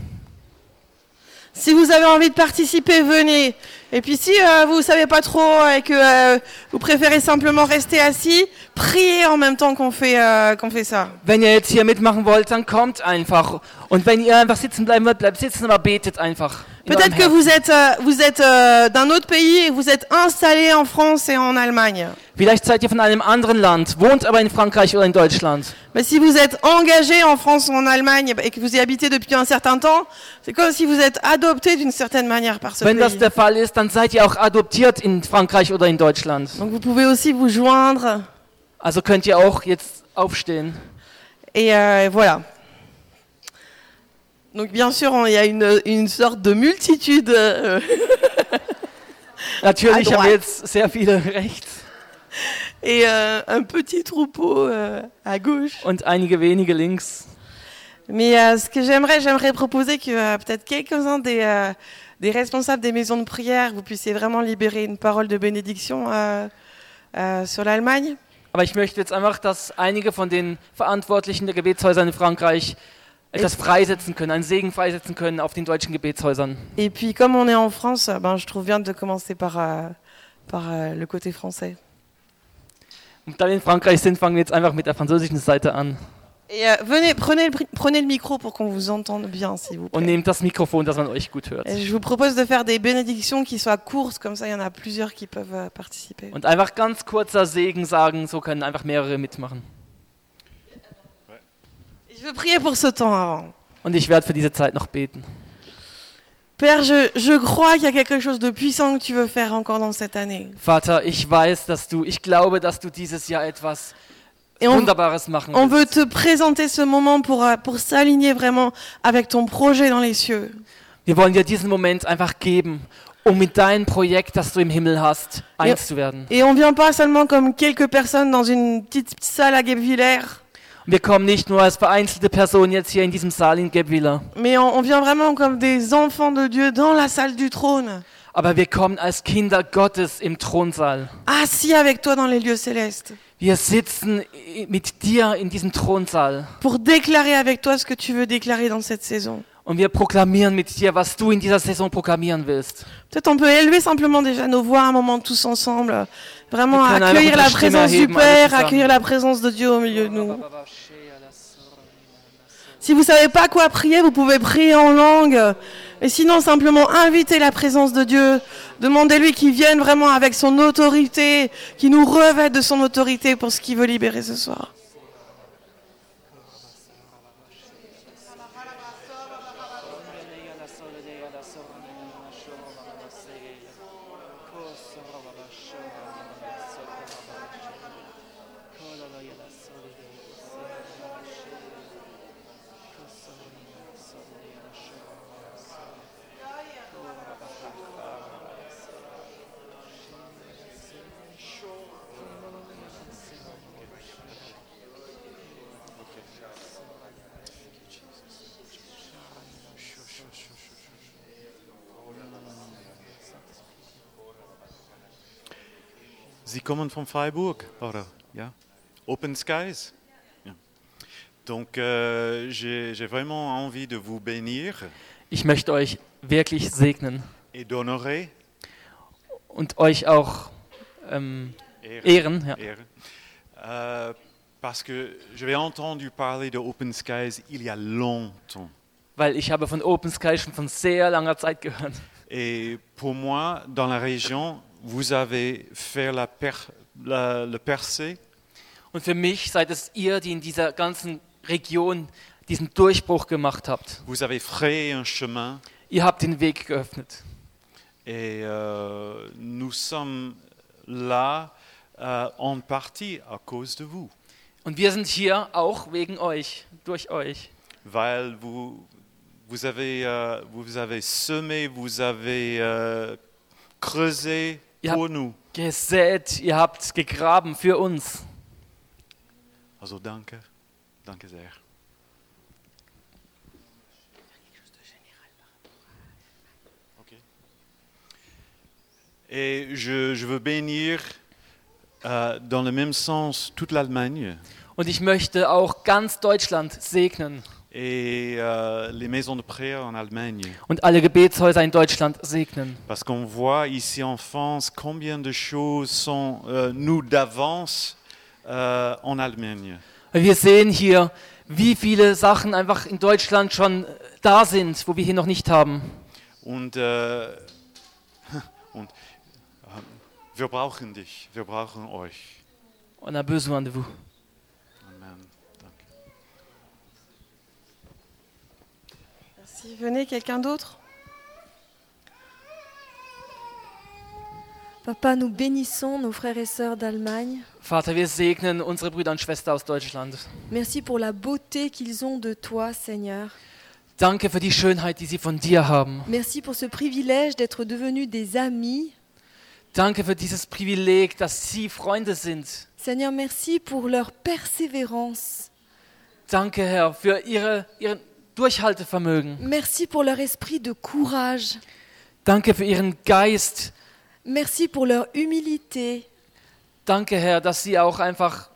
Speaker 1: Si vous avez envie de participer, venez. Et puis si euh, vous savez pas trop et que euh, vous préférez simplement rester assis, priez en même temps qu'on fait, euh, qu'on fait ça.
Speaker 2: Wenn ihr jetzt hier mitmachen wollt, dann kommt einfach. Und wenn ihr einfach sitzen bleiben wollt, bleibt sitzen, aber betet einfach.
Speaker 1: Peut-être que vous êtes, euh, vous êtes euh, d'un autre pays et vous êtes installé en France et en Allemagne.
Speaker 2: Vielleicht seid ihr von einem anderen Land, wohnt aber in Frankreich oder in Deutschland.
Speaker 1: Mais si vous êtes engagé en France ou en Allemagne et que vous y habitez depuis un certain temps, c'est comme si vous êtes adopté d'une certaine manière par ce
Speaker 2: Wenn das
Speaker 1: pays.
Speaker 2: der Fall ist, dann seid ihr auch adoptiert in Frankreich oder in Deutschland.
Speaker 1: Donc vous pouvez aussi vous joindre
Speaker 2: Also könnt ihr auch jetzt aufstehen.
Speaker 1: et euh, voilà. Donc bien sûr, on- il y a une, une sorte de multitude.
Speaker 2: Natürlich haben wir jetzt sehr viele rechts
Speaker 1: et euh, un petit troupeau euh, à gauche.
Speaker 2: und einige wenige links.
Speaker 1: Mais euh, ce que j'aimerais, j'aimerais proposer que euh, peut-être quelques-uns des, euh, des responsables des maisons de prière, vous puissiez vraiment libérer une parole de bénédiction euh, sur l'Allemagne.
Speaker 2: Aber ich möchte jetzt einfach, dass einige von den Verantwortlichen der Gebetshäuser in Frankreich etwas freisetzen können, einen Segen freisetzen können auf den deutschen Gebetshäusern.
Speaker 1: Et puis comme on est en France, euh, ben, je trouve bien de commencer par, euh, par euh, le côté français.
Speaker 2: Und da wir in Frankreich sind, fangen wir jetzt einfach mit der französischen Seite an
Speaker 1: Et euh, venez, prenez le, prenez le micro pour qu'on vous entende bien, s'il vous
Speaker 2: und
Speaker 1: plaît.
Speaker 2: nehmt das Mikrofon, dass man euch gut hört.
Speaker 1: Et je vous propose de faire des bénédictions qui soient courtes, comme ça il y en a plusieurs qui peuvent euh, participer.
Speaker 2: Und einfach ganz kurzer Segen sagen, so können einfach mehrere mitmachen.
Speaker 1: Je veux prier pour ce temps avant.
Speaker 2: Und ich werde für diese Zeit noch beten.
Speaker 1: Père, je, je crois qu'il y a quelque chose de puissant que tu veux faire encore dans cette année.
Speaker 2: Vater, ich weiß, dass du, ich glaube, dass du dieses Jahr etwas
Speaker 1: Et on,
Speaker 2: Wunderbares machen
Speaker 1: on veut
Speaker 2: willst.
Speaker 1: te présenter ce moment pour, euh, pour s'aligner vraiment avec ton projet dans les cieux.
Speaker 2: Wir wollen dir diesen Moment einfach geben, um mit deinem Projekt, das du im Himmel hast, eins zu werden.
Speaker 1: Et on vient pas seulement comme quelques personnes dans une petite salle à Guebwiller,
Speaker 2: wir kommen nicht nur als vereinzelte Personen jetzt hier in diesem Saal in Gebwiller,
Speaker 1: mais on, on vient vraiment comme des enfants de Dieu dans la salle du trône,
Speaker 2: aber wir kommen als Kinder Gottes im Thronsaal.
Speaker 1: assis avec toi dans les lieux célestes,
Speaker 2: Wir sitzen mit dir in diesem Thronsaal
Speaker 1: pour déclarer avec toi ce que tu veux déclarer dans cette saison.
Speaker 2: Und wir proklamieren mit dir, was du in dieser Saison proklamieren willst.
Speaker 1: Peut-être on peut élever simplement déjà nos voix un moment tous ensemble, vraiment accueillir la présence du Père, accueillir la présence de Dieu au milieu de nous. Si vous savez pas quoi prier, vous pouvez prier en langue. Et sinon, simplement inviter la présence de Dieu. Demandez-lui qu'il vienne vraiment avec son autorité, qu'il nous revête de son autorité pour ce qu'il veut libérer ce soir.
Speaker 3: Kommen von Freiburg, oder? Ja. Open Skies. Ja. Donc, euh, j'ai vraiment envie de vous bénir
Speaker 2: Ich möchte euch wirklich segnen
Speaker 3: et d'honorer.
Speaker 2: und euch auch ähm,
Speaker 3: Ehren.
Speaker 2: ehren. Ja.
Speaker 3: Ehren. Euh, parce que j'avais entendu parler de Open Skies il y a longtemps.
Speaker 2: Weil ich habe von Open Sky schon von sehr langer Zeit gehört.
Speaker 3: Et pour moi, dans la région, vous avez fait la per, la- le percée
Speaker 2: Und für mich seid es ihr, die in dieser ganzen Region diesen Durchbruch gemacht habt.
Speaker 3: vous avez frayé un chemin
Speaker 2: Ihr habt den Weg geöffnet.
Speaker 3: et euh, nous sommes là euh, en partie à cause de vous.
Speaker 2: Und wir sind hier auch wegen euch, durch euch.
Speaker 3: Weil vous, vous, avez, euh, vous avez semé, vous avez euh, creusé Pour nous.
Speaker 2: Gesät, ihr habt gegraben für uns.
Speaker 3: Also danke, danke sehr. Et je, je veux bénir euh, dans le même sens toute l'Allemagne
Speaker 2: Und ich möchte auch ganz Deutschland segnen.
Speaker 3: Et euh, les maisons de prière en Allemagne.
Speaker 2: und alle Gebetshäuser in Deutschland segnen.
Speaker 3: Parce qu'on voit ici en France combien de choses sont euh, nous d'avance euh, en Allemagne.
Speaker 2: Wir sehen hier, wie viele Sachen einfach in Deutschland schon da sind, wo wir hier noch nicht haben.
Speaker 3: Und, äh, und äh, wir brauchen dich, wir brauchen euch.
Speaker 2: On a besoin de vous.
Speaker 1: Merci. Venez, quelqu'un d'autre
Speaker 4: Papa, nous bénissons nos frères et sœurs d'Allemagne.
Speaker 2: Vater, wir segnen unsere Brüder und Schwestern aus Deutschland.
Speaker 4: Merci pour la beauté qu'ils ont de toi, Seigneur.
Speaker 2: Danke für die Schönheit, die sie von dir haben.
Speaker 4: Merci pour ce privilège d'être devenus des amis.
Speaker 2: Danke für dieses Privileg, dass sie Freunde sind.
Speaker 4: Seigneur, merci pour leur persévérance.
Speaker 2: Danke, Herr, für ihre, ihren Durchhaltevermögen.
Speaker 4: Merci pour leur esprit de courage.
Speaker 2: Danke für ihren Geist.
Speaker 4: Merci pour leur humilité.
Speaker 2: Danke, Herr, dass sie auch einfach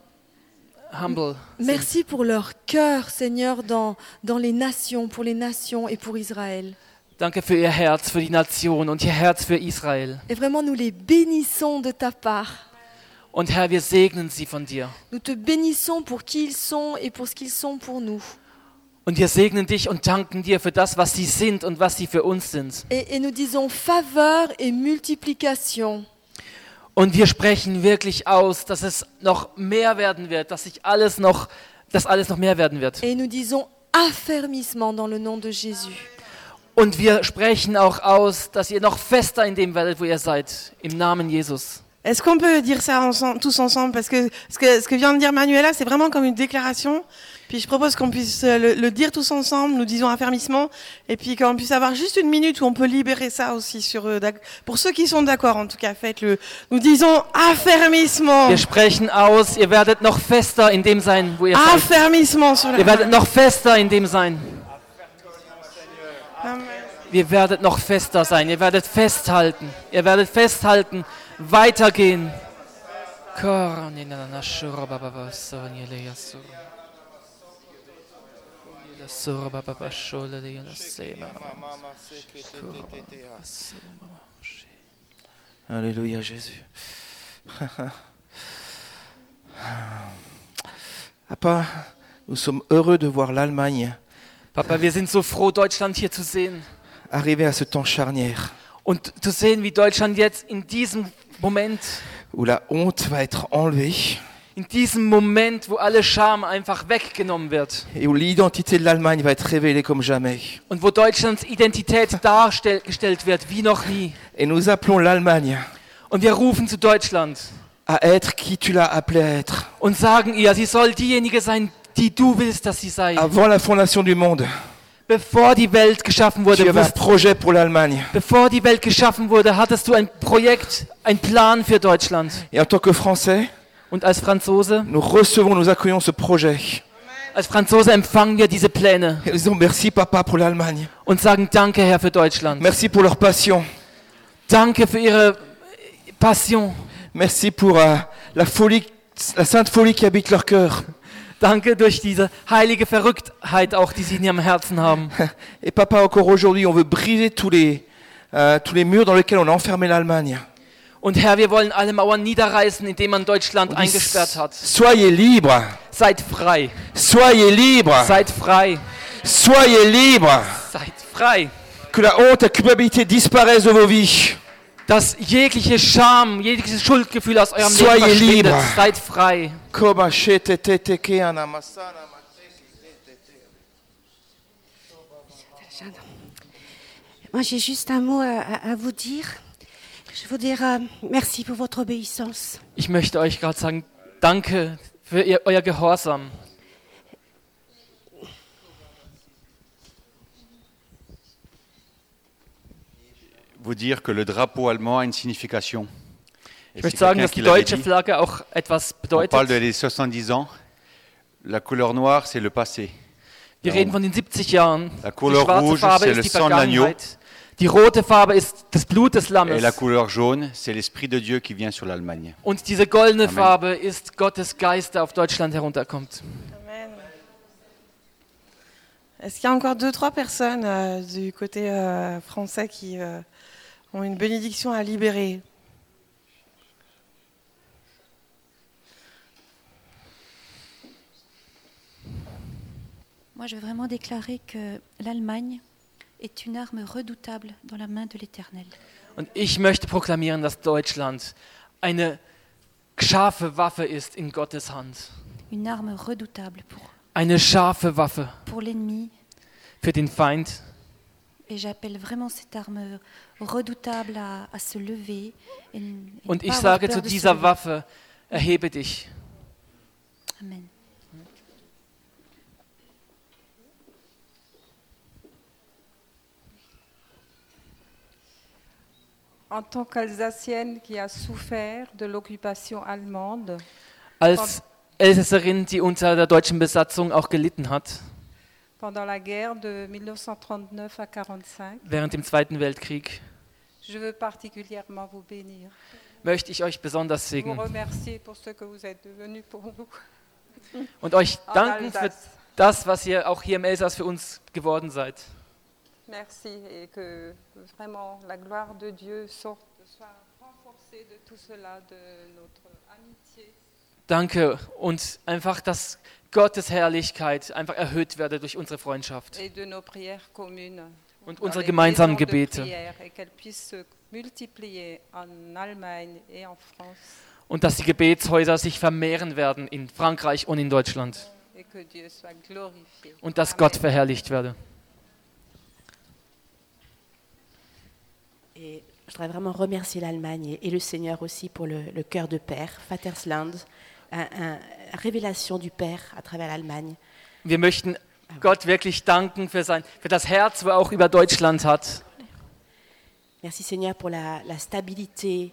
Speaker 2: humble sind.
Speaker 4: Merci pour leur cœur, Seigneur, dans, dans les nations, pour les nations et pour Israël.
Speaker 2: Danke für ihr Herz, für die Nation und ihr Herz für Israel.
Speaker 4: Et vraiment, nous les bénissons de ta part.
Speaker 2: Und Herr, wir segnen sie von dir.
Speaker 4: Nous te bénissons pour qui ils sont et pour ce qu'ils sont pour nous.
Speaker 2: Und wir segnen dich und danken dir für das, was sie sind und was sie für uns sind.
Speaker 4: Et, et nous disons faveur et multiplication.
Speaker 2: Und wir sprechen wirklich aus, dass es noch mehr werden wird, dass sich alles noch, dass alles noch mehr werden wird.
Speaker 4: Et nous disons affermissement dans le nom de Jésus.
Speaker 2: Und wir sprechen auch aus, dass ihr noch fester in dem werdet, wo ihr seid, im Namen Jesus.
Speaker 1: Est-ce qu'on peut dire ça ensemble, tous ensemble Parce que ce, que ce que vient de dire Manuela, c'est vraiment comme une déclaration. Puis je propose qu'on puisse euh, le, le dire tous ensemble, nous disons affermissement, et puis qu'on puisse avoir juste une minute où on peut libérer ça aussi sur. D'ac- Pour ceux qui sont d'accord, en tout cas, faites-le. Nous disons affermissement.
Speaker 2: Wir sprechen aus, ihr werdet noch fester in dem sein, wo ihr seid.
Speaker 1: Affermissement sur la
Speaker 2: Ihr werdet noch fester in dem sein.
Speaker 1: Amen.
Speaker 2: Ihr werdet noch fester sein. Ihr werdet festhalten. Ihr werdet festhalten. Weitergehen.
Speaker 5: Alléluia Jésus. Papa, nous sommes heureux de voir l'Allemagne
Speaker 2: Papa, wir sind so froh, Deutschland hier zu sehen.
Speaker 5: arriver à ce temps charnière
Speaker 2: Und zu sehen, wie Deutschland jetzt in diesem Moment,
Speaker 5: où la honte va être enlevée
Speaker 2: in diesem Moment, wo alle Scham einfach weggenommen wird
Speaker 5: et où l'identité de l'Allemagne va être révélée comme jamais.
Speaker 2: und wo Deutschlands Identität dargestellt wird wie noch nie.
Speaker 5: Et nous appelons l'Allemagne
Speaker 2: Und wir rufen zu Deutschland
Speaker 5: à être qui tu l'as appelé à être.
Speaker 2: und sagen ihr, sie soll diejenige sein, die du willst, dass sie sei.
Speaker 5: Avant la fondation du monde,
Speaker 2: Bevor die Welt geschaffen
Speaker 5: tu
Speaker 2: wurde,
Speaker 5: avais ce
Speaker 2: wus-
Speaker 5: projet pour l'Allemagne.
Speaker 2: bevor die Welt geschaffen wurde, hattest du ein Projekt, ein Plan für Deutschland.
Speaker 5: Et en tant que Français,
Speaker 2: Und als Franzose,
Speaker 5: nous recevons, nous accueillons ce projet.
Speaker 2: als Franzose empfangen wir diese Pläne
Speaker 5: Et nous disons merci papa pour l'Allemagne.
Speaker 2: und sagen Danke, Herr, für Deutschland.
Speaker 5: Merci pour leur passion.
Speaker 2: Danke für ihre Passion.
Speaker 5: Merci pour euh, la folie, la sainte folie qui habite leur cœur.
Speaker 2: Danke durch diese heilige Verrücktheit auch, die sie in ihrem Herzen haben.
Speaker 5: Et papa, encore aujourd'hui, on veut briser tous les, euh, tous les murs dans lesquels on a enfermé l'Allemagne.
Speaker 2: Und Herr, wir wollen alle Mauern niederreißen, indem man Deutschland
Speaker 5: dit,
Speaker 2: eingesperrt hat.
Speaker 5: Soyez libres,
Speaker 2: Seid frei.
Speaker 5: soyez libres,
Speaker 2: Seid frei.
Speaker 5: soyez libres.
Speaker 2: Seid frei.
Speaker 5: Que la honte, la culpabilité disparaissent de vos vies.
Speaker 2: Dass jegliche Scham, jegliches Schuldgefühl aus eurem Leben verschwindet. Seid frei.
Speaker 6: Moi, j'ai juste un mot à, à- vous dire. Je veux dire euh, merci pour votre obéissance.
Speaker 2: Ich möchte euch gerade sagen, danke für ihr, euer Gehorsam.
Speaker 7: Vous dire que le drapeau allemand a une signification. Et
Speaker 2: Ich
Speaker 7: c'est
Speaker 2: möchte sagen,
Speaker 7: quelqu'un
Speaker 2: dass
Speaker 7: qui
Speaker 2: die
Speaker 7: l'avait
Speaker 2: deutsche
Speaker 7: dit.
Speaker 2: Flagge auch etwas
Speaker 7: On parle de
Speaker 2: bedeutet.
Speaker 7: les 70 ans. La couleur noire, c'est le passé.
Speaker 2: Wir reden von den 70 Jahren.
Speaker 7: La couleur rouge, c'est le sang de l'agneau.
Speaker 2: Die rote Farbe ist das Blut des
Speaker 7: Et
Speaker 2: Lammes.
Speaker 7: la couleur jaune, c'est l'Esprit de Dieu qui vient sur l'Allemagne.
Speaker 2: Und diese goldene
Speaker 7: Amen.
Speaker 2: Farbe ist Gottes Geist, der auf Deutschland herunterkommt.
Speaker 1: Amen. Est-ce qu'il y a encore deux, trois personnes euh, du côté euh, français qui euh, ont une bénédiction à libérer
Speaker 8: Moi, je veux vraiment déclarer que l'Allemagne est une arme redoutable dans la main de l'Éternel.
Speaker 2: Und ich möchte proklamieren, dass Deutschland eine scharfe Waffe ist in Gottes Hand.
Speaker 8: Une arme redoutable pour,
Speaker 2: Eine scharfe Waffe
Speaker 8: pour l'ennemi.
Speaker 2: für den Feind. Und ich sage zu dieser. Waffe, erhebe dich.
Speaker 8: Amen.
Speaker 9: En tant qu'Alsacienne qui a souffert de l'occupation allemande,
Speaker 2: Als Elsässerin, die unter der deutschen Besatzung auch gelitten hat,
Speaker 9: pendant la guerre de 1939 à 1945,
Speaker 2: während dem Zweiten Weltkrieg,
Speaker 9: je veux particulièrement vous bénir,
Speaker 2: möchte ich euch besonders
Speaker 9: vous
Speaker 2: segnen
Speaker 9: remercier pour ce que vous êtes devenu pour nous
Speaker 2: und euch
Speaker 9: en
Speaker 2: danken für
Speaker 9: Alsace.
Speaker 2: das, was ihr auch hier im Elsass für uns geworden seid.
Speaker 9: Merci et que vraiment la gloire de Dieu sorte, soit renforcée de tout cela, de notre amitié.
Speaker 2: Danke und einfach, dass Gottes Herrlichkeit einfach erhöht werde durch unsere Freundschaft und unsere gemeinsamen Gebete. Und dass die Gebetshäuser sich vermehren werden in Frankreich und in Deutschland. Und dass. Gott verherrlicht werde.
Speaker 10: Et je voudrais vraiment remercier l'Allemagne et, le Seigneur aussi pour le, le cœur de Père, Vatersland, révélation du Père à travers l'Allemagne.
Speaker 2: Wir möchten Gott wirklich danken für, sein, für das Herz, wo er auch über Deutschland hat.
Speaker 10: Merci Seigneur pour la, la stabilité,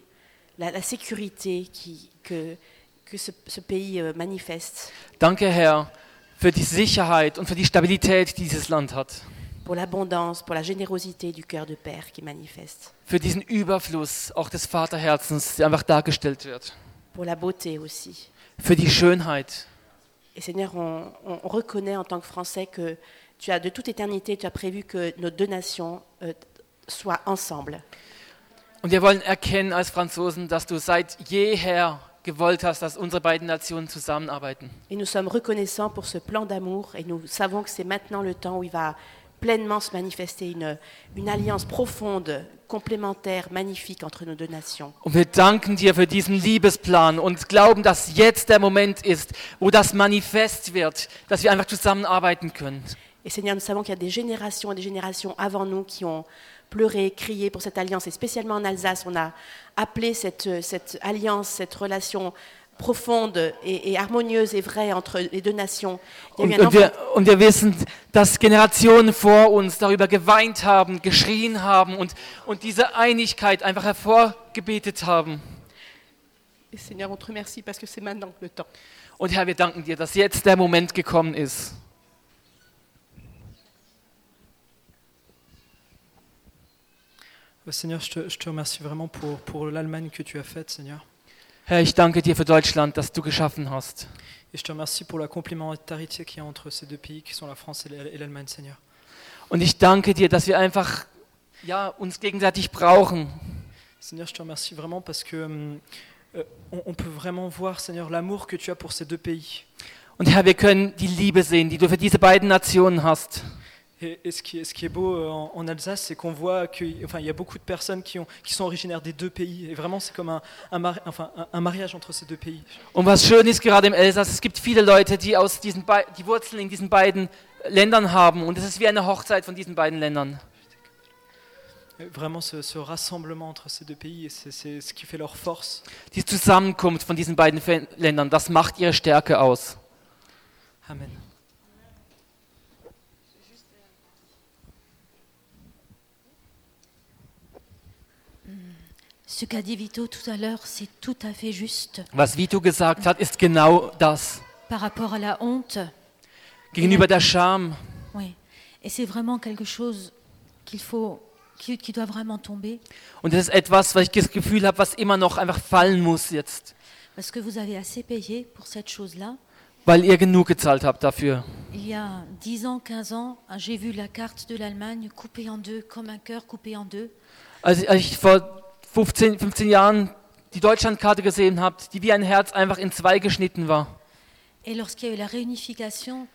Speaker 10: la, la sécurité qui, que, que ce, ce pays euh, manifeste,
Speaker 2: Danke, Herr, für die Sicherheit und für die Stabilität, die dieses Land hat.
Speaker 10: pour l'abondance, pour la générosité du cœur de Père qui manifeste,
Speaker 2: Für diesen Überfluss auch des Vaterherzens, der einfach dargestellt wird.
Speaker 10: pour la beauté aussi.
Speaker 2: Für die Schönheit.
Speaker 10: Et Seigneur, on, on- on reconnaît en tant que Français que tu as de toute éternité, tu as prévu que nos deux nations euh, soient ensemble.
Speaker 2: Und wir wollen erkennen als Franzosen, dass du seit jeher gewollt hast, dass unsere beiden Nationen zusammenarbeiten.
Speaker 10: Et nous sommes reconnaissants pour ce plan d'amour et nous savons que c'est maintenant le temps où il va pleinement se manifester une, une alliance profonde, complémentaire, magnifique entre nos deux nations.
Speaker 2: Und wir danken dir für diesen Liebesplan und glauben, dass jetzt der Moment ist, wo das manifest wird, dass wir einfach zusammenarbeiten können.
Speaker 10: Et Seigneur, nous savons qu'il y a des générations et des générations avant nous qui ont pleuré, crié pour cette alliance. Et spécialement en Alsace, on a appelé cette, cette alliance, cette relation profonde et, et harmonieuse et vraie entre les deux nations.
Speaker 2: Und, und, wir, und wir wissen, dass Generationen vor uns darüber geweint haben, geschrien haben und, und diese Einigkeit einfach hervorgebetet haben.
Speaker 10: Et Seigneur, on te remercie parce que c'est maintenant le temps.
Speaker 2: Und Herr, wir danken dir, dass jetzt der Moment gekommen ist.
Speaker 11: Seigneur, je te, je te remercie vraiment pour, pour l'Allemagne que tu as faite, Seigneur.
Speaker 2: Herr, ich danke dir für Deutschland, das du geschaffen hast.
Speaker 11: Et je te remercie pour la complémentarité qu'il y a entre ces deux pays qui sont la France et l'A- et l'Allemagne, Seigneur.
Speaker 2: Und ich danke dir, dass wir einfach ja, uns gegenseitig brauchen.
Speaker 11: Seigneur, je te remercie vraiment parce que euh, on, on peut vraiment voir, Seigneur, l'amour que tu as pour ces deux pays.
Speaker 2: Und Herr, wir können die Liebe sehen, die du für diese beiden Nationen hast.
Speaker 11: Et, et ce, qui est, ce qui est beau euh, en, en Alsace, c'est qu'on voit qu'il enfin, y a beaucoup de personnes qui, ont, qui sont originaires des deux pays. Et vraiment, c'est comme un, un, mari- enfin, un, un mariage entre ces deux pays.
Speaker 2: Und was schön ist gerade im Elsass, es gibt viele Leute, die aus diesen die Wurzeln in diesen beiden Ländern haben. Und es ist wie eine Hochzeit von diesen beiden Ländern.
Speaker 11: Vraiment, ce, ce rassemblement entre ces deux pays, c'est ce qui fait leur force.
Speaker 2: Die Zusammenkunft von diesen beiden Ländern, das macht ihre Stärke aus.
Speaker 11: Amen.
Speaker 8: Ce qu'a dit Vito tout à l'heure, c'est tout à fait juste
Speaker 2: Was Vito gesagt hat, ist genau das.
Speaker 8: par rapport à la honte.
Speaker 2: Gegenüber der Scham.
Speaker 8: Oui. Et c'est vraiment quelque chose qu'il faut, qui, qui doit vraiment tomber,
Speaker 2: Und das ist etwas, was ich das Gefühl habe, was immer noch einfach fallen muss jetzt.
Speaker 8: parce que vous avez assez payé pour cette chose-là.
Speaker 2: Weil ihr genug gezahlt habt dafür.
Speaker 8: Il Il y a 10 ans, 15 ans, j'ai vu la carte de l'Allemagne coupée en deux, comme un cœur coupé en deux.
Speaker 2: Als ich, als ich vor 15, 15 Jahren die Deutschlandkarte gesehen habe, die wie ein Herz einfach in zwei geschnitten war.
Speaker 8: Et lorsqu'il y a eu la réunification,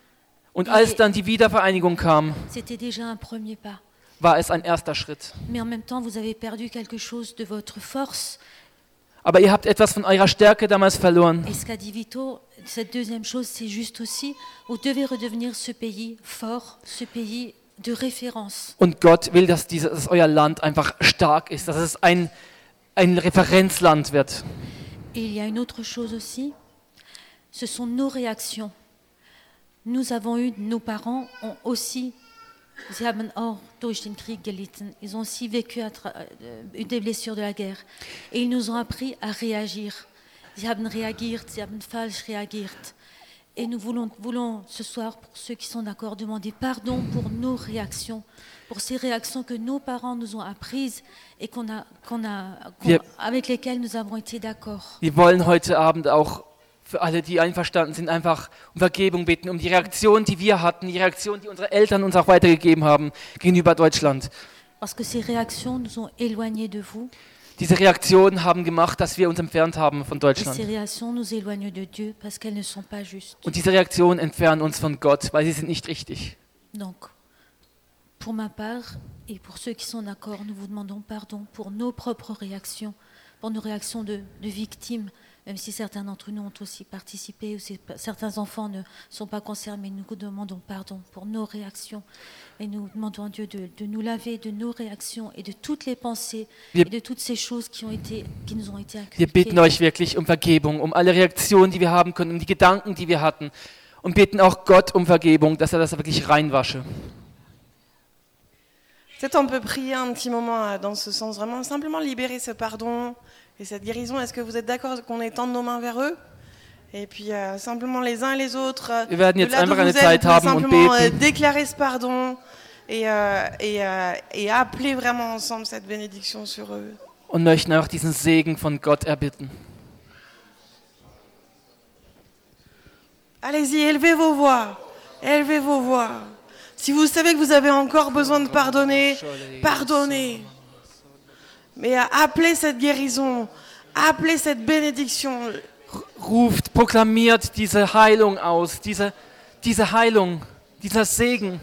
Speaker 2: Und als dann die Wiedervereinigung kam,
Speaker 8: c'était déjà un premier pas.
Speaker 2: war es ein erster Schritt.
Speaker 8: Mais en même temps, vous avez perdu quelque chose de votre force.
Speaker 2: Aber ihr habt etwas von eurer Stärke damals verloren.
Speaker 8: Et ce qu'a dit Vito, cette deuxième chose, c'est juste aussi, vous devez redevenir ce pays fort, ce pays de référence.
Speaker 2: Und Gott will, dass, dieses, dass euer Land einfach stark ist, dass es ein, ein Referenzland wird.
Speaker 8: Et il y a une autre chose aussi, ce sont nos réactions. Nous avons eu, nos parents ont aussi, ils ont aussi vécu euh, des blessures de la guerre. Et ils nous ont appris à réagir. Sie haben reagiert, sie haben falsch reagiert. Et nous voulons, voulons ce soir, pour ceux qui sont d'accord, demander pardon pour nos réactions, pour ces réactions que nos parents nous ont apprises et qu'on a, qu'on a, qu'on-
Speaker 2: Wir-
Speaker 8: avec lesquelles nous avons été d'accord.
Speaker 2: Wir wollen heute Abend auch für alle, die einverstanden sind, einfach um Vergebung bitten, um die Reaktion, die wir hatten, die Reaktion, die unsere Eltern uns auch weitergegeben haben gegenüber Deutschland.
Speaker 8: Parce que ces réactions nous ont éloignés de vous
Speaker 2: Diese Reaktionen haben gemacht, dass wir uns entfernt haben von
Speaker 8: et
Speaker 2: Deutschland.
Speaker 8: ces réactions nous éloignent de Dieu parce qu'elles ne sont pas justes.
Speaker 2: Und diese Reaktionen entfernen uns von Gott, weil sie sind nicht richtig.
Speaker 8: Donc, pour ma part et pour ceux qui sont d'accord, nous vous demandons pardon pour nos propres réactions, pour nos réactions de, de victimes, même si certains d'entre nous ont aussi participé ou si certains enfants ne sont pas concernés, nous vous demandons pardon pour nos réactions et nous demandons à Dieu de, de nous laver de nos réactions et de toutes les pensées
Speaker 2: Wir-
Speaker 8: et de toutes ces choses qui, ont été, qui nous ont été
Speaker 2: Wir bitten
Speaker 8: inculquées.
Speaker 2: euch wirklich um Vergebung, um alle Reaktionen, die wir haben können, um die Gedanken, die wir hatten. Und bitten auch Gott um Vergebung, dass er das wirklich reinwasche.
Speaker 1: Peut-être on peut prier un petit moment euh, dans ce sens, vraiment simplement libérer ce pardon et cette guérison. Est-ce que vous êtes d'accord qu'on étende nos mains vers eux Et puis euh, simplement les uns et les autres, euh,
Speaker 2: Wir werden jetzt einfach eine
Speaker 1: êtes,
Speaker 2: Zeit haben und
Speaker 1: euh,
Speaker 2: beten.
Speaker 1: déclarer ce pardon et, euh, et, et appeler vraiment ensemble cette bénédiction sur eux.
Speaker 2: Und möchten auch diesen Segen von Gott erbitten.
Speaker 1: Allez-y, élevez vos voix, élevez vos voix. Si vous savez que vous avez encore besoin de pardonner, pardonnez. Mais appelez cette guérison, appelez cette bénédiction.
Speaker 2: Ruft, proklamiert diese Heilung aus, diese, diese Heilung, dieser Segen.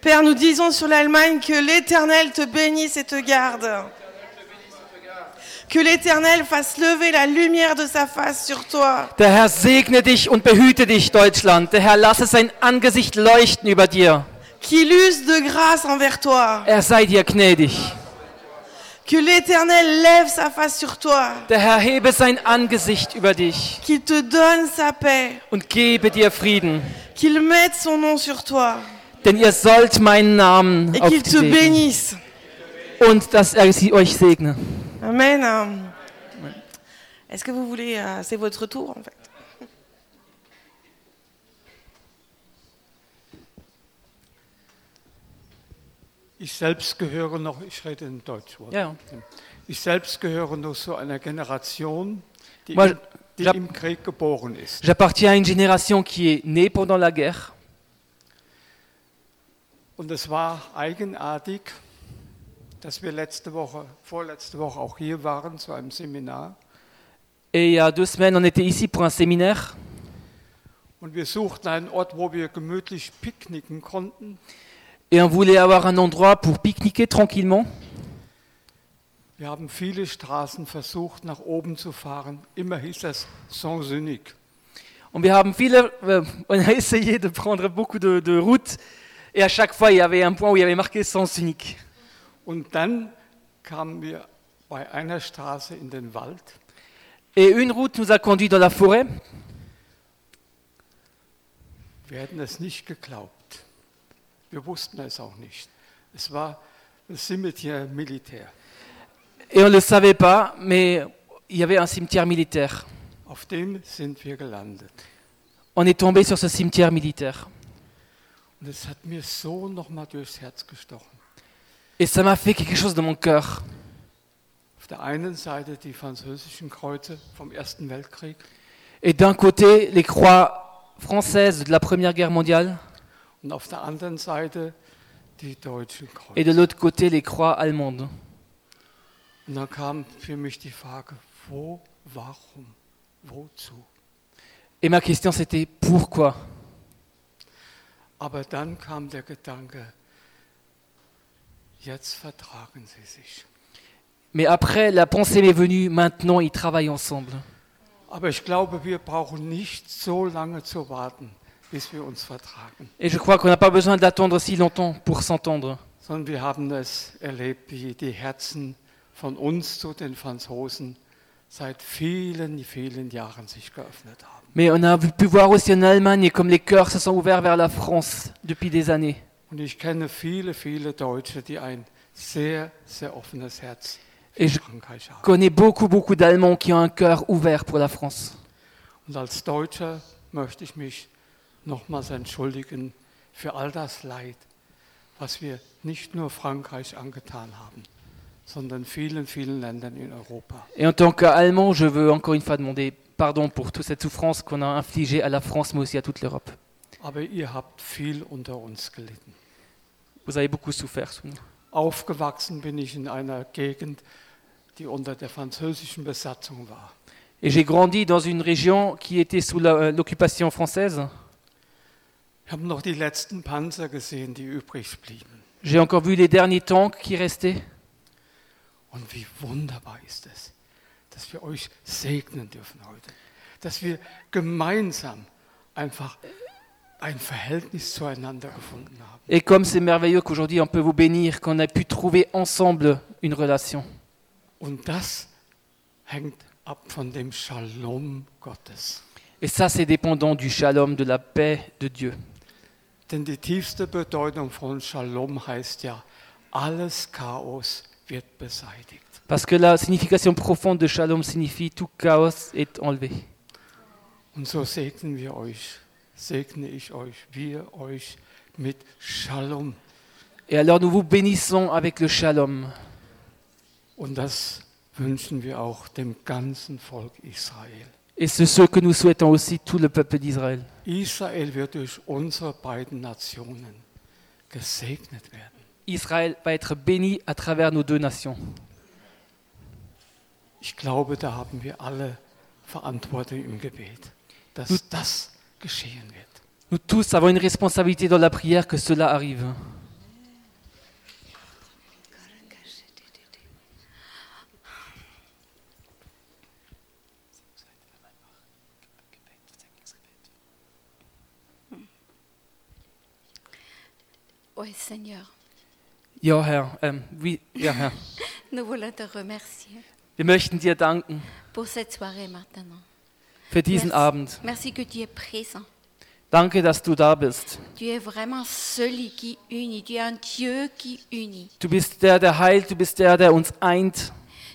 Speaker 1: Père, nous disons sur l'Allemagne que l'Éternel te bénisse et te garde. Que l'Éternel fasse lever la lumière de sa face sur toi.
Speaker 2: Der Herr segne dich und behüte dich, Deutschland. Der Herr lasse sein Angesicht leuchten über dir.
Speaker 1: Qu'il use de grâce envers toi.
Speaker 2: Er sei dir gnädig.
Speaker 1: Que l'Éternel lève sa face sur toi.
Speaker 2: Der Herr hebe sein Angesicht über dich
Speaker 1: Qu'il te donne sa paix.
Speaker 2: und gebe dir Frieden.
Speaker 1: Qu'il mette son nom sur toi.
Speaker 2: Denn ihr sollt meinen Namen
Speaker 1: Et qu'il te bénisse.
Speaker 2: Und dass er sie euch segne.
Speaker 1: Amen. Est-ce que vous voulez... euh, C'est votre tour en fait?
Speaker 12: Ich selbst gehöre noch, ich rede in Deutsch. oder?
Speaker 2: Ja.
Speaker 12: Ich selbst gehöre noch zu einer Generation, die,
Speaker 2: Moi,
Speaker 12: im, die im Krieg geboren ist.
Speaker 2: J'appartiens à une génération qui est née pendant la guerre.
Speaker 12: Und es war eigenartig, dass wir letzte Woche, vorletzte Woche auch hier waren zu einem Seminar.
Speaker 2: Et il y a deux semaines, on était ici pour un séminaire.
Speaker 12: Und wir suchten einen Ort, wo wir gemütlich picknicken konnten.
Speaker 2: Et on voulait avoir un endroit pour pique-niquer tranquillement.
Speaker 12: Wir haben viele Straßen versucht, nach oben zu fahren. Immer hieß das Saint-Unique.
Speaker 2: Und wir haben viele, euh, on a essayé de prendre beaucoup de, de routes. Et à chaque fois, il y avait un point où il y avait marqué sens unique.
Speaker 12: Und dann kamen wir bei einer Straße in den Wald.
Speaker 2: Et une route nous a conduit dans la forêt.
Speaker 12: Wir hätten es nicht geglaubt. Wir wussten es auch nicht. Es war das Cimetière militaire.
Speaker 2: Et on ne le savait pas, mais il y avait un cimetière militaire.
Speaker 12: Auf dem sind wir gelandet.
Speaker 2: On est tombé sur ce cimetière militaire.
Speaker 12: Und es hat mir so nochmal durchs Herz gestochen.
Speaker 2: Et ça m'a fait quelque chose dans mon cœur.
Speaker 12: Auf der einen Seite die französischen Kreuze vom Ersten Weltkrieg
Speaker 2: Et d'un côté, les croix françaises de la Première Guerre mondiale,
Speaker 12: und auf der anderen Seite die deutschen Kreuze.
Speaker 2: et de l'autre côté, les croix allemandes.
Speaker 12: Und dann kam für mich die Frage, wo, warum, wozu?
Speaker 2: Et ma question, c'était pourquoi?
Speaker 12: Aber dann kam der Gedanke,
Speaker 2: Mais après, la pensée m'est venue, maintenant, ils travaillent ensemble.
Speaker 12: Aber ich glaube, wir brauchen nicht so lange zu warten, bis wir uns vertragen,
Speaker 2: Et je crois qu'on n'a pas besoin d'attendre si longtemps pour s'entendre.
Speaker 12: sondern wir haben es erlebt, wie die Herzen von uns zu den Franzosen seit vielen, vielen Jahren sich geöffnet haben.
Speaker 2: Mais on a pu voir aussi en Allemagne comme les cœurs se sont ouverts vers la France depuis des années.
Speaker 12: Und ich kenne viele, viele Deutsche, die ein sehr, sehr offenes Herz
Speaker 2: Et je connais beaucoup, beaucoup d'Allemands qui ont un cœur ouvert pour la France.
Speaker 12: Und als Deutscher möchte ich mich nochmals entschuldigen für all das Leid, was wir nicht nur Frankreich angetan haben, sondern vielen, vielen Ländern in Europa.
Speaker 2: Et en tant qu'Allemand, je veux encore une fois demander pardon pour toute cette souffrance qu'on a infligée à la France, mais aussi à toute l'Europe.
Speaker 12: Aber ihr habt viel unter uns gelitten.
Speaker 2: Vous avez beaucoup souffert sous nous.
Speaker 12: Aufgewachsen bin ich in einer Gegend, die unter der französischen Besatzung war.
Speaker 2: Et j'ai grandi dans une région qui était sous euh, l'occupation française.
Speaker 12: Wir haben noch die letzten Panzer gesehen, die übrig blieben.
Speaker 2: J'ai encore vu les derniers tanks qui restaient.
Speaker 12: Und wie wunderbar ist es, dass wir euch segnen dürfen heute. Dass wir gemeinsam einfach
Speaker 2: Et comme c'est merveilleux qu'aujourd'hui on peut vous bénir, qu'on a pu trouver ensemble une relation. Et ça, c'est dépendant du shalom, de la paix de Dieu. Parce que la signification profonde de shalom signifie tout chaos est enlevé.
Speaker 12: Und so segnen wir euch, segne ich euch, wir euch mit Shalom.
Speaker 2: Et alors nous vous bénissons avec le shalom.
Speaker 12: Und das wünschen wir auch dem ganzen Volk Israel.
Speaker 2: Et c'est ce que nous souhaitons aussi tout le peuple d'Israël.
Speaker 12: Israel wird durch unsere beiden Nationen gesegnet werden.
Speaker 2: Israël va être béni à travers nos deux nations.
Speaker 12: Ich glaube, da haben wir alle Verantwortung im Gebet, dass das geschehen wird.
Speaker 2: Nous tous avons une responsabilité dans la prière que cela arrive.
Speaker 13: Oui, Seigneur,
Speaker 2: Ja, Herr. Ähm, wie, ja, Herr.
Speaker 13: nous voulons te remercier
Speaker 2: Wir möchten dir danken
Speaker 13: pour cette soirée maintenant.
Speaker 2: Für diesen
Speaker 13: Merci.
Speaker 2: Abend.
Speaker 13: Merci que tu es présent.
Speaker 2: Danke, dass du da bist.
Speaker 13: Tu es vraiment celui qui unit. Tu es un Dieu qui unit.
Speaker 2: Du bist der, der heilt. Du bist der, der uns eint.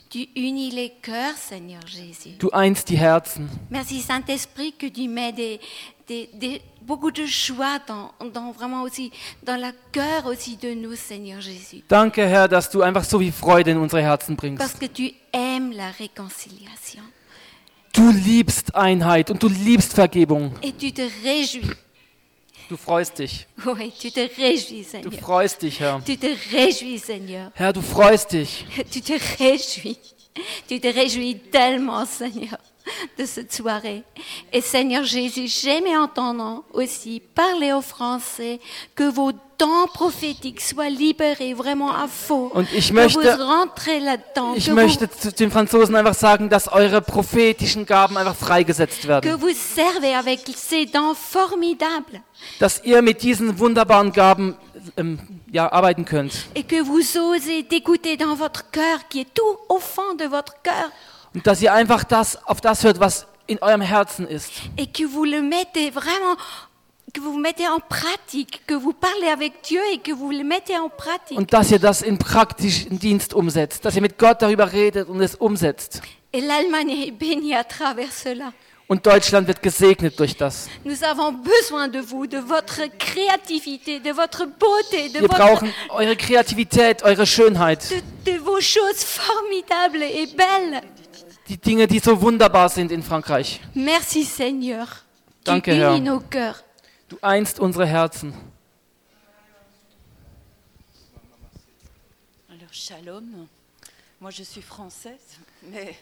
Speaker 13: Tu unis les cœurs, Seigneur Jésus.
Speaker 2: Du einst die Herzen.
Speaker 13: Merci Saint-Esprit que tu mets des, des- des- beaucoup de joie dans, dans vraiment aussi dans le cœur aussi de nous, Seigneur Jésus.
Speaker 2: Danke, Herr, dass du einfach so viel Freude in unsere Herzen
Speaker 13: Parce
Speaker 2: bringst.
Speaker 13: que tu aimes la réconciliation.
Speaker 2: Du liebst Einheit und du liebst Vergebung.
Speaker 13: Et tu te réjouis.
Speaker 2: Du freust dich.
Speaker 13: Oui, tu te réjouis,
Speaker 2: Du
Speaker 13: Seigneur.
Speaker 2: freust dich, Herr.
Speaker 13: Tu te réjouis, Seigneur.
Speaker 2: Herr, du freust dich.
Speaker 13: Tu te réjouis. Tu te réjouis tellement, Seigneur, de cette soirée. Et Seigneur Jésus, j'aimais entendre aussi parler aux Français que vos dons prophétiques soient libérés vraiment à faux.
Speaker 2: Und ich
Speaker 13: que
Speaker 2: möchte-
Speaker 13: vous rentrez là-dedans.
Speaker 2: Ich
Speaker 13: que,
Speaker 2: möchte den Franzosen einfach sagen, dass eure prophetischen Gaben einfach freigesetzt
Speaker 13: que
Speaker 2: werden.
Speaker 13: vous servez avec ces dons formidables.
Speaker 2: Dass ihr mit diesen wunderbaren Gaben ähm, ja, arbeiten könnt.
Speaker 13: Et que vous osez d'écouter dans votre cœur, qui est tout au fond de votre cœur.
Speaker 2: Und dass ihr einfach das, auf das hört, was in eurem Herzen ist.
Speaker 13: et que vous le mettez vraiment, que vous mettez en pratique, que vous parlez avec Dieu et que vous le mettez en pratique.
Speaker 2: Und dass ihr das in praktischen Dienst umsetzt. Dass ihr mit Gott darüber redet und es umsetzt.
Speaker 13: Et l'Allemagne est bénie à travers cela.
Speaker 2: Und Deutschland wird gesegnet durch das.
Speaker 13: Nous avons besoin de vous, de votre créativité, de votre beauté, de,
Speaker 2: Wir
Speaker 13: votre,
Speaker 2: brauchen eure Kreativität, eure Schönheit,
Speaker 13: de, de vos choses formidables et belles.
Speaker 2: Die Dinge, die so wunderbar sind in Frankreich.
Speaker 13: Merci Seigneur.
Speaker 2: Danke, Herr. Du einst unsere Herzen.
Speaker 14: Alors, shalom. Moi, je suis française, mais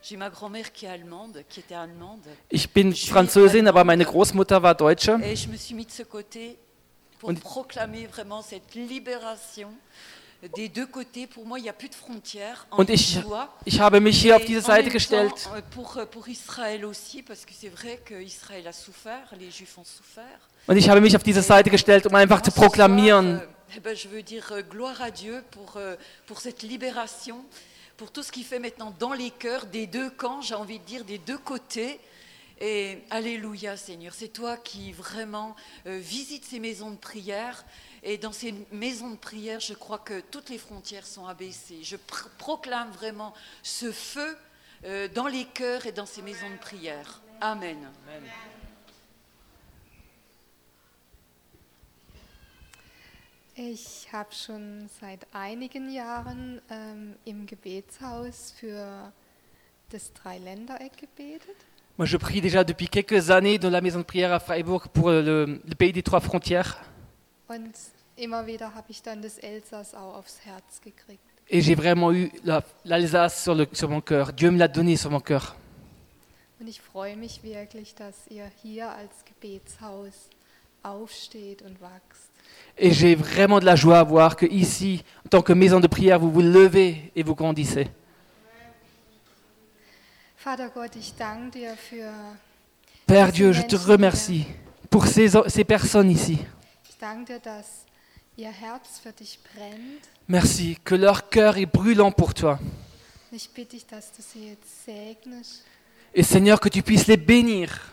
Speaker 14: j'ai ma grand-mère qui est allemande, qui était allemande.
Speaker 2: Ich bin Französin, aber meine Großmutter war Deutsche.
Speaker 14: Et je me suis mis de ce côté pour proclamer vraiment cette libération des deux côtés. Pour moi, il n'y a plus de frontières.
Speaker 2: Und ich, ich habe mich hier auf
Speaker 14: Et
Speaker 2: diese Seite gestellt.
Speaker 14: temps, euh, Pour, euh, pour Israël aussi, parce que c'est vrai qu'Israël a souffert, les Juifs ont souffert.
Speaker 2: Und ich habe mich auf diese Seite gestellt, um einfach zu proklamieren,
Speaker 14: Eh ben, je veux dire euh, gloire à Dieu pour, euh, pour cette libération, pour tout ce qu'il fait maintenant dans les cœurs des deux camps, j'ai envie de dire des deux côtés. Et Alléluia Seigneur, c'est toi qui vraiment euh, visites ces maisons de prière. Et dans ces maisons de prière, je crois que toutes les frontières sont abaissées. Je pr- proclame vraiment ce feu euh, dans les cœurs et dans ces maisons de prière. Amen.
Speaker 15: Ich habe schon seit einigen Jahren ähm, im Gebetshaus für das Dreiländereck gebetet.
Speaker 2: Moi, je prie déjà depuis quelques années dans la maison de prière à Freiburg pour le, le pays des trois frontières.
Speaker 15: Und immer wieder habe ich dann das Elsass auch aufs Herz gekriegt.
Speaker 2: Et j'ai vraiment eu la- l'Alsace sur, le- sur mon cœur. Dieu me l'a donné sur mon cœur.
Speaker 15: Und ich freue mich wirklich, dass ihr hier als Gebetshaus aufsteht und wächst.
Speaker 2: Et j'ai vraiment de la joie à voir que ici, en tant que maison de prière, vous vous levez et vous grandissez.
Speaker 15: Vater Gott, ich danke dir für
Speaker 2: Père Dieu, je te remercie pour ces, ces personnes ici. Merci, que leur cœur est brûlant pour toi. Et Seigneur, que tu puisses les bénir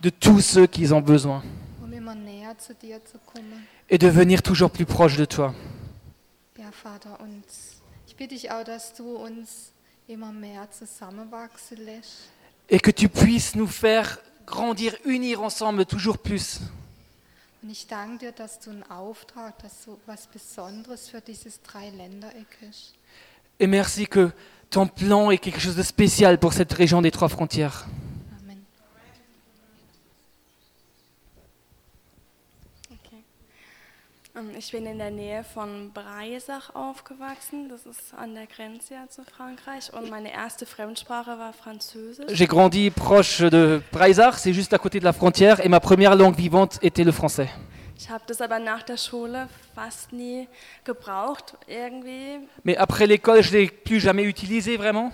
Speaker 2: de tous ceux qu'ils ont besoin et devenir toujours plus proche de toi. Et que tu puisses nous faire grandir, unir ensemble toujours plus.
Speaker 15: Und ich danke dir, dass du einen Auftrag, dass du was Besonderes für dieses Dreiländereck hast.
Speaker 2: Et merci que ton plan est quelque chose de spécial pour cette région des trois frontières.
Speaker 16: Ich bin in der Nähe von Breisach aufgewachsen. Das ist an der Grenze ja zu Frankreich. Und meine erste Fremdsprache war Französisch.
Speaker 2: J'ai grandi proche de Breisach, c'est juste à côté de la frontière, et ma première langue vivante était le français.
Speaker 16: Ich habe das aber nach der Schule fast nie gebraucht irgendwie.
Speaker 2: Mais après l'école, je l'ai plus jamais utilisé vraiment.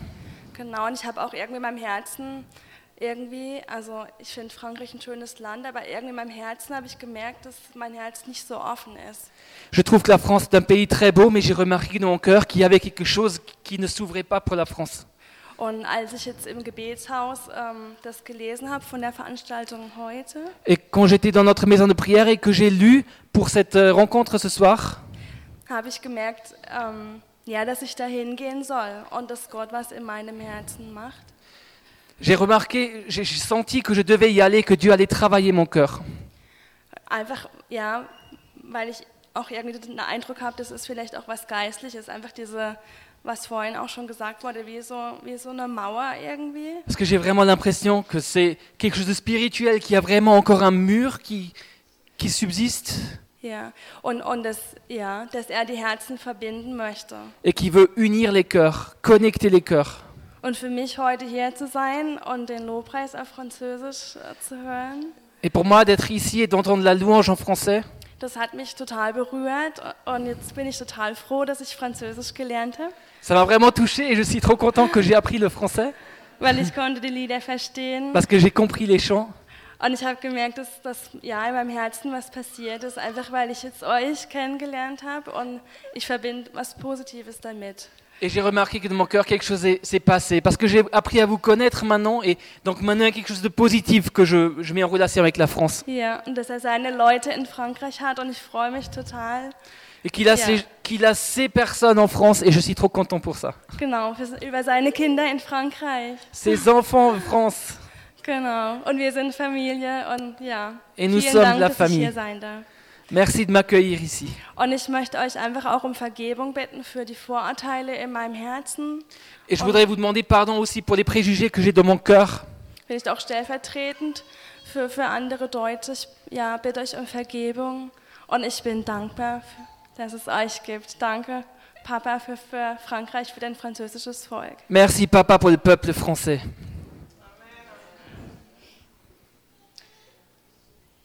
Speaker 16: Genau, und ich habe auch irgendwie in meinem Herzen irgendwie, also ich finde Frankreich ein schönes Land, aber irgendwie in meinem Herzen habe ich gemerkt, dass mein Herz nicht so offen ist.
Speaker 2: Je trouve que la France est un pays très beau, mais j'ai remarqué dans mon cœur qu'il y avait quelque chose qui ne s'ouvrait pas pour la France.
Speaker 16: Und als ich jetzt im Gebetshaus ähm, das gelesen habe von der Veranstaltung heute,
Speaker 2: Et quand j'étais dans notre maison de prière et que j'ai lu pour cette euh, rencontre ce soir,
Speaker 16: habe ich gemerkt, ähm, ja, dass ich da hingehen soll und dass Gott was in meinem Herzen macht.
Speaker 2: J'ai remarqué, j'ai senti que je devais y aller, que Dieu allait travailler mon cœur.
Speaker 16: Einfach, ja, weil ich auch irgendwie den Eindruck habe, das ist vielleicht auch was Geistliches, einfach diese, was vorhin auch schon gesagt wurde, wie so, wie so eine Mauer irgendwie.
Speaker 2: Parce que j'ai vraiment l'impression que c'est quelque chose de spirituel, qu'il y a vraiment encore un mur qui, qui subsiste
Speaker 16: Ja, und, und das, ja, dass er die Herzen verbinden möchte.
Speaker 2: et qui veut unir les cœurs, connecter les cœurs.
Speaker 16: Und für mich heute hier zu sein und den Lobpreis auf Französisch äh, zu hören,
Speaker 2: Et pour moi, d'être ici et d'entendre la louange en français,
Speaker 16: das hat mich total berührt und jetzt bin ich total froh, dass ich Französisch gelernt habe,
Speaker 2: ça m'a vraiment touché et je suis trop content que j'ai appris le français
Speaker 16: weil ich konnte die Lieder verstehen.
Speaker 2: parce que j'ai compris les chants.
Speaker 16: Und ich habe gemerkt, dass, dass ja in meinem Herzen was passiert ist, einfach weil ich jetzt euch kennengelernt habe und ich verbinde was Positives damit.
Speaker 2: Et j'ai remarqué que dans mon cœur, quelque chose est- s'est passé. Parce que j'ai appris à vous connaître maintenant. Et donc maintenant, il y a quelque chose de positif que je, je mets en relation avec la France.
Speaker 16: Ja, und dass er seine Leute in Frankreich hat und ich freue mich total.
Speaker 2: Et qu'il a,
Speaker 16: Ja.
Speaker 2: ses, qu'il a ses personnes en France et je suis trop content pour ça.
Speaker 16: Genau, für, über seine Kinder in Frankreich.
Speaker 2: Ses enfants en France.
Speaker 16: Genau. Und wir sind Familie und ja.
Speaker 2: Et nous sommes
Speaker 16: Dank,
Speaker 2: la famille. Merci de m'accueillir ici.
Speaker 16: Und ich möchte euch einfach auch um Vergebung bitten für die Vorurteile in meinem Herzen.
Speaker 2: Et je voudrais vous demander pardon aussi pour les préjugés que j'ai dans mon cœur.
Speaker 16: vielleicht auch stellvertretend für, für andere Deutsche. Ich ja, bitte euch um Vergebung. Und ich bin dankbar, dass es euch gibt. Danke, Papa, für, für Frankreich, für dein französisches Volk.
Speaker 2: Merci papa pour le peuple français.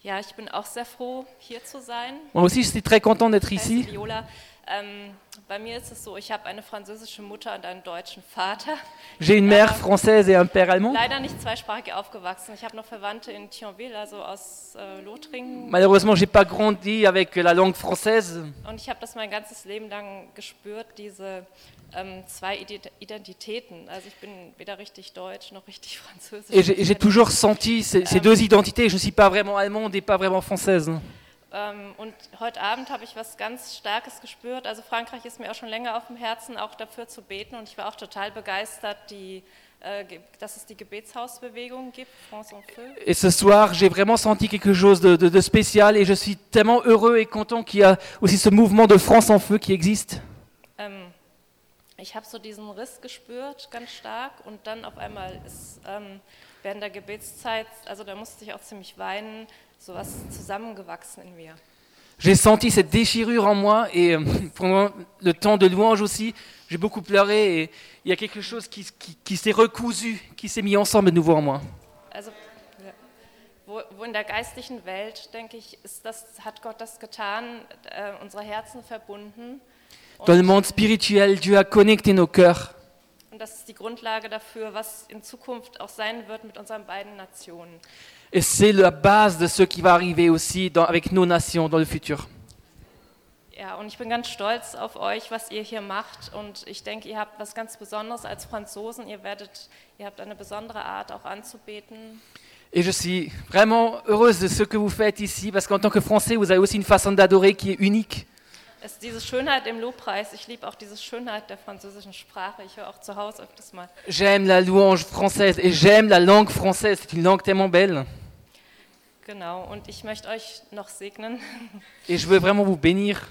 Speaker 17: Ja, ich bin auch sehr froh, hier zu sein.
Speaker 2: Moi aussi, je suis très content d'être ici.
Speaker 17: Viola. Ähm, bei mir ist es so, ich habe eine französische Mutter und einen deutschen Vater.
Speaker 2: J'ai une mère française et un père allemand.
Speaker 17: Leider nicht zweisprachig aufgewachsen. Ich habe noch Verwandte in Thionville, also aus äh, Lothringen.
Speaker 2: Malheureusement, j'ai pas grandi avec la langue française.
Speaker 17: Und ich habe das mein ganzes Leben lang gespürt, diese ähm, zwei Ide- Identitäten. Also ich bin weder richtig deutsch noch richtig französisch.
Speaker 2: Et j'ai j'ai toujours senti ces, ces deux identités. Je ne suis pas vraiment allemande et pas vraiment française.
Speaker 17: Ähm, und heute Abend habe ich was ganz Starkes gespürt. Also Frankreich ist mir auch schon länger auf dem Herzen, auch dafür zu beten. Und ich war auch total begeistert, die, äh, dass es die Gebetshausbewegung gibt, France en Feu.
Speaker 2: Et ce soir, j'ai vraiment senti quelque chose de, de- de spécial et je suis tellement heureux et content qu'il y a aussi ce mouvement de France en feu qui existe.
Speaker 17: Ähm, ich habe so diesen Riss gespürt, ganz stark. Und dann auf einmal ist ähm, während der Gebetszeit, also da musste ich auch ziemlich weinen, sowas zusammengewachsen in mir.
Speaker 2: J'ai senti cette déchirure en moi et euh, pendant le temps de louange aussi, j'ai beaucoup pleuré et il y a quelque chose qui, qui- qui s'est recousu, qui s'est mis ensemble de nouveau en moi.
Speaker 17: Also ja, wo, wo in der geistlichen Welt, denke ich, ist das, hat Gott das getan, äh, unsere Herzen verbunden?
Speaker 2: Dans le monde spirituel, Dieu a connecté nos cœurs.
Speaker 17: Und das ist die Grundlage dafür, was in Zukunft auch sein wird mit unseren beiden Nationen.
Speaker 2: Et c'est la base de ce qui va arriver aussi dans- avec nos nations dans le futur.
Speaker 17: Ja, und ich bin ganz stolz auf euch, was ihr hier macht. Und ich denke, ihr habt was ganz Besonderes als Franzosen. Ihr werdet, ihr habt eine besondere Art auch anzubeten.
Speaker 2: Et je suis vraiment heureuse de ce que vous faites ici parce qu'en tant que Français, vous avez aussi une façon d'adorer qui est unique.
Speaker 17: Es ist diese Schönheit im Lobpreis. Ich liebe auch diese Schönheit der französischen Sprache. Ich höre auch zu Hause öfters mal.
Speaker 2: J'aime la louange française et j'aime la langue française. C'est une langue tellement belle.
Speaker 17: Genau, und ich möchte euch noch segnen.
Speaker 2: Et je veux vraiment vous bénir.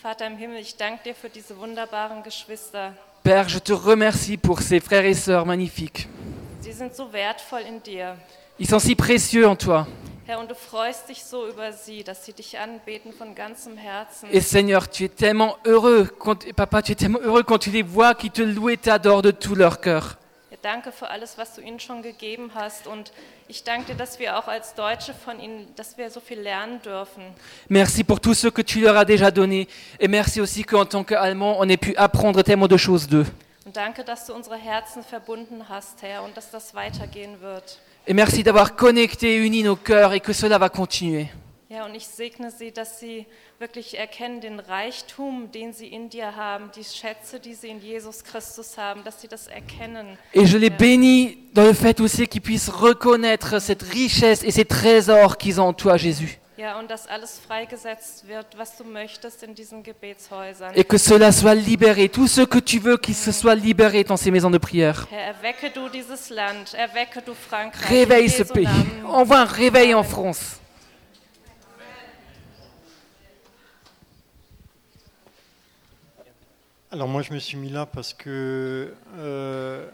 Speaker 17: Vater im Himmel, ich danke dir für diese wunderbaren Geschwister.
Speaker 2: Père, je te remercie pour ces frères et sœurs magnifiques.
Speaker 17: Sie sind so wertvoll in dir.
Speaker 2: Ils sont si précieux en toi.
Speaker 17: Herr, und du freust dich so über sie, dass sie dich anbeten von ganzem Herzen.
Speaker 2: Et Seigneur, tu es tellement heureux, quand, Papa, tu es tellement heureux quand tu les vois qui te louent et t'adorent de tout leur cœur.
Speaker 17: Danke für alles, was du ihnen schon gegeben hast. Und ich danke dir, dass wir auch als Deutsche von ihnen, dass wir so viel lernen dürfen.
Speaker 2: Merci pour tout ce que tu leur as déjà donné. Et merci aussi qu'en tant qu'Allemands, on ait pu apprendre tellement de choses d'eux.
Speaker 17: Und danke, dass du unsere Herzen verbunden hast, Herr, und dass das weitergehen wird.
Speaker 2: Et merci d'avoir connecté uni nos cœurs et que cela va continuer.
Speaker 17: Ja, und ich segne sie, dass sie wirklich erkennen den Reichtum, den sie in dir haben, die Schätze, die sie in Jesus Christus haben, dass sie das erkennen.
Speaker 2: Et je les bénis dans le fait aussi qu'ils puissent reconnaître cette richesse et ces trésors qu'ils ont en toi, Jésus.
Speaker 17: Ja, und dass alles freigesetzt wird, was du möchtest in diesen Gebetshäusern.
Speaker 2: Et que cela soit libéré. Tout ce que tu veux qu'il se soit libéré dans ces maisons de prière.
Speaker 17: Herr, erwecke du dieses Land, erwecke du Frankreich.
Speaker 2: Réveille ce pays. Envoie un réveil en France.
Speaker 18: Alors moi je me suis mis là parce que euh,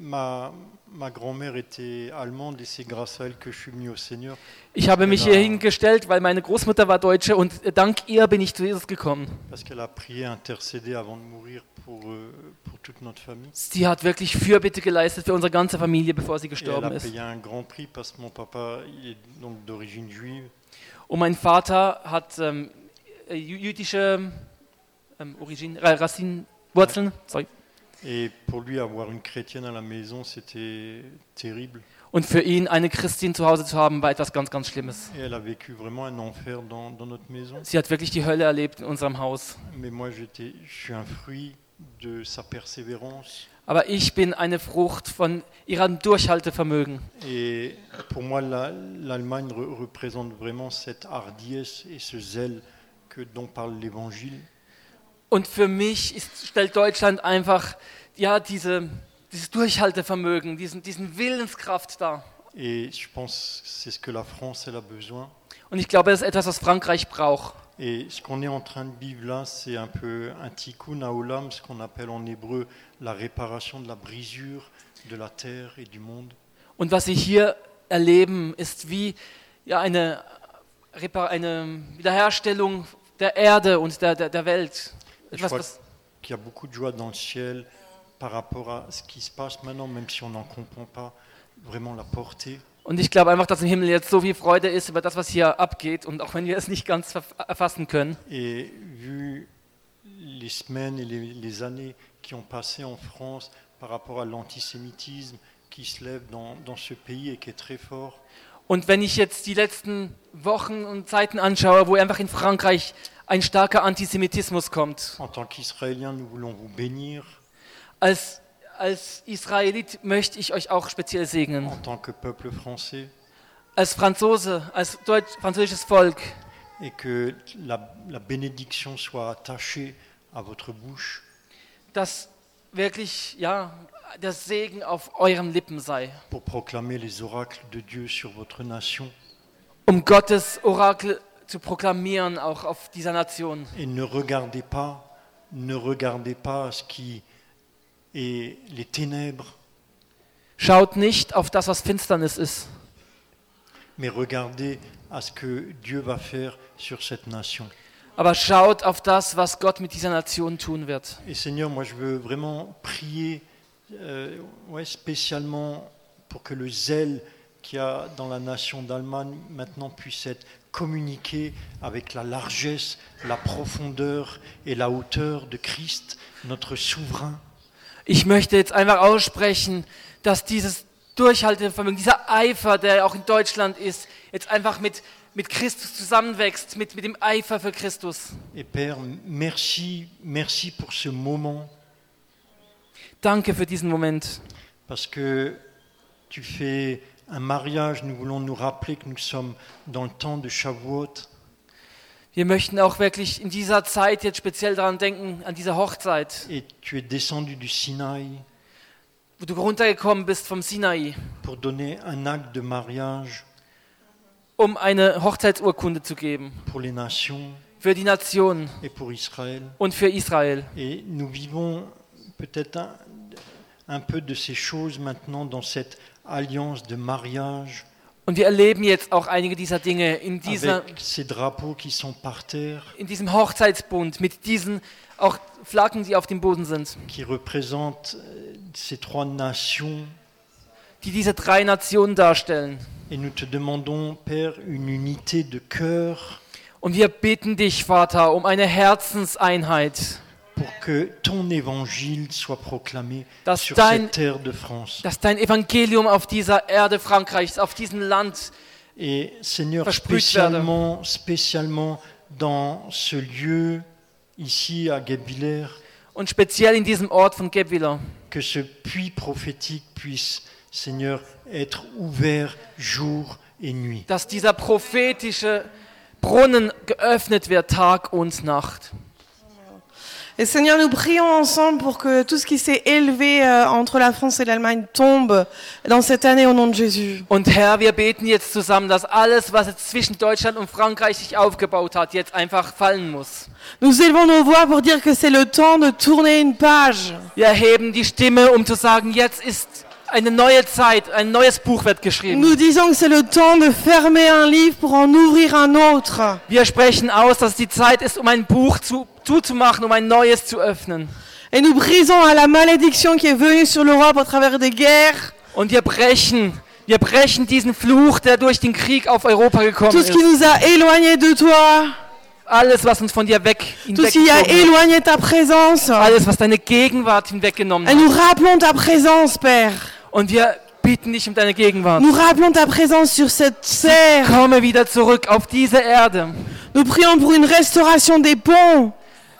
Speaker 18: ma, ma grand-mère était allemande et c'est grâce à elle que je suis venu au Seigneur.
Speaker 2: Ich habe mich
Speaker 18: Elle
Speaker 2: hier
Speaker 18: a-
Speaker 2: hingestellt, weil meine Großmutter war Deutsche und dank ihr bin ich zu Jesus gekommen.
Speaker 18: Parce qu'elle a prié, intercédé avant de mourir pour, euh, pour toute notre famille.
Speaker 2: Sie hat wirklich Fürbitte geleistet für unsere ganze Familie, bevor sie
Speaker 18: Et elle
Speaker 2: gestorben
Speaker 18: a
Speaker 2: ist.
Speaker 18: payé un grand prix parce que mon papa il est donc d'origine juive.
Speaker 2: Und mein Vater hat ähm, äh, jü- jüdische Origine, Ra- Racinen, Wurzeln. Sorry.
Speaker 18: Et pour lui avoir une chrétienne à la maison c'était terrible.
Speaker 2: Und für ihn eine Christin zu Hause zu haben, war etwas ganz, ganz Schlimmes.
Speaker 18: Et elle a vécu vraiment un enfer dans, dans notre maison.
Speaker 2: Sie hat wirklich die Hölle erlebt in unserem Haus.
Speaker 18: Mais moi j'étais, je suis un fruit de sa persévérance.
Speaker 2: Aber ich bin eine Frucht von ihrem Durchhaltevermögen.
Speaker 18: Et pour moi, la- l'Allemagne re- représente vraiment cette hardiesse et ce zèle que dont parle l'Évangile.
Speaker 2: Und für mich ist, stellt Deutschland einfach ja, diese, dieses Durchhaltevermögen, diesen, diesen Willenskraft dar.
Speaker 18: Et je pense c'est ce que la France elle a besoin.
Speaker 2: Und ich glaube, das ist etwas, was Frankreich braucht.
Speaker 18: Et ce qu'on est en train de vivre là, c'est un peu un tikkun haolam, ce qu'on appelle en hébreu la réparation de la brisure de la terre et du monde.
Speaker 2: Und was Sie hier erleben, ist wie ja, eine, eine Wiederherstellung der Erde und der, der, der Welt.
Speaker 18: Je crois qu'il y a beaucoup de joie dans le ciel par rapport à ce qui se passe maintenant, même si on n'en comprend pas vraiment la portée.
Speaker 2: und ich glaube einfach, dass im Himmel jetzt so viel Freude ist über das, was hier abgeht. Und auch wenn wir es nicht ganz erfassen können.
Speaker 18: Et vu les semaines et les, les années qui ont passé en France par rapport à l'antisémitisme qui se lève dans, dans ce pays et qui est très fort,
Speaker 2: Und wenn ich jetzt die letzten Wochen und Zeiten anschaue, wo einfach in Frankreich ein starker Antisemitismus kommt,
Speaker 18: en tant qu'Israéliens, nous voulons vous bénir.
Speaker 2: als, als Israelit möchte ich euch auch speziell segnen.
Speaker 18: En tant que peuple français,
Speaker 2: Als Franzose, als Deutsch, französisches Volk.
Speaker 18: et que la, la bénédiction soit attachée à votre bouche.
Speaker 2: dass wirklich ja der Segen auf euren Lippen sei,
Speaker 18: pour proclamer les oracles de Dieu sur votre nation.
Speaker 2: um Gottes Orakel zu proklamieren auch auf dieser Nation.
Speaker 18: Et ne regardez pas, ne regardez pas ce qui est les ténèbres,
Speaker 2: Schaut nicht auf das, was Finsternis ist,
Speaker 18: mais regardez à ce que Dieu va faire sur cette nation.
Speaker 2: aber schaut auf das, was Gott mit dieser Nation tun wird.
Speaker 18: Et Seigneur, moi je veux vraiment prier euh, ouais, spécialement pour que le zèle qu'il y a dans la nation d'Allemagne maintenant puisse être communiqué avec la largesse, la profondeur et la hauteur de Christ, notre souverain.
Speaker 2: Ich möchte jetzt einfach aussprechen, dass dieses Durchhaltevermögen, dieser Eifer, der auch in Deutschland ist, jetzt einfach mit, mit Christus zusammenwächst, mit, mit dem Eifer für Christus.
Speaker 18: Et Père, merci, merci pour ce moment,
Speaker 2: Danke für diesen Moment.
Speaker 18: parce que tu fais un mariage, nous voulons nous rappeler que nous sommes dans le temps de Shavuot,
Speaker 2: Wir möchten auch wirklich in dieser Zeit jetzt speziell daran denken, an diese Hochzeit,
Speaker 18: et tu es descendu du Sinaï
Speaker 2: wo du runtergekommen bist vom Sinai,
Speaker 18: pour donner un acte de mariage
Speaker 2: um eine Hochzeitsurkunde zu geben
Speaker 18: pour les nations
Speaker 2: für die Nation
Speaker 18: et pour Israël.
Speaker 2: und für Israel.
Speaker 18: Et nous vivons peut-être un, un peu de ces choses maintenant dans cette alliance de mariage
Speaker 2: Und wir erleben jetzt auch einige dieser Dinge in, dieser,
Speaker 18: terre,
Speaker 2: in diesem Hochzeitsbund mit diesen auch Flaggen, die auf dem Boden sind,
Speaker 18: euh, nations.
Speaker 2: die diese drei Nationen darstellen.
Speaker 18: Père, de
Speaker 2: Und wir bitten dich, Vater, um eine Herzenseinheit,
Speaker 18: pour que ton évangile soit proclamé
Speaker 2: Dass
Speaker 18: sur
Speaker 2: dein-
Speaker 18: cette terre de France.
Speaker 2: dass dein Evangelium auf dieser Erde Frankreichs, auf diesem Land
Speaker 18: Et Seigneur,
Speaker 2: versprüht werde.
Speaker 18: spécialement, spécialement dans ce lieu, ici à Guebwiller,
Speaker 2: und speziell in diesem Ort von Gebwiller,
Speaker 18: que ce puits prophétique puisse, Seigneur, être ouvert jour et nuit.
Speaker 2: dass dieser prophetische Brunnen geöffnet wird Tag und Nacht.
Speaker 1: Et Seigneur, nous prions ensemble pour que tout ce qui s'est élevé euh, entre la France et l'Allemagne tombe dans cette année au nom de Jésus.
Speaker 2: Und Herr, wir beten jetzt zusammen, dass alles, was jetzt zwischen Deutschland und Frankreich sich aufgebaut hat, jetzt einfach fallen muss.
Speaker 1: Nous élevons nos voix pour dire que c'est le temps de tourner une page.
Speaker 2: Wir erheben die Stimme, um zu sagen, jetzt ist eine neue Zeit, ein neues Buch wird geschrieben.
Speaker 1: Nous disons que c'est le temps de fermer un livre pour en ouvrir un autre.
Speaker 2: Wir sprechen aus, dass die Zeit ist, um ein Buch zu, zuzumachen, um ein neues zu öffnen.
Speaker 1: Et nous brisons à la malédiction qui est venue sur l'Europe au travers des guerres.
Speaker 2: Und wir brechen, wir brechen diesen Fluch, der durch den Krieg auf Europa gekommen
Speaker 1: Tout ce
Speaker 2: ist.
Speaker 1: qui nous a éloignés de toi.
Speaker 2: Alles, was uns von dir weg
Speaker 1: Tout ce qui a éloigné ta présence.
Speaker 2: Alles, was deine Gegenwart hinweggenommen
Speaker 1: Et
Speaker 2: hat.
Speaker 1: nous rappelons ta présence, Père.
Speaker 2: Und wir bitten dich um deine Gegenwart.
Speaker 1: Nous rappelons ta présence sur cette terre.
Speaker 2: Komme wieder zurück auf diese Erde.
Speaker 1: Nous prions pour une restauration des ponts,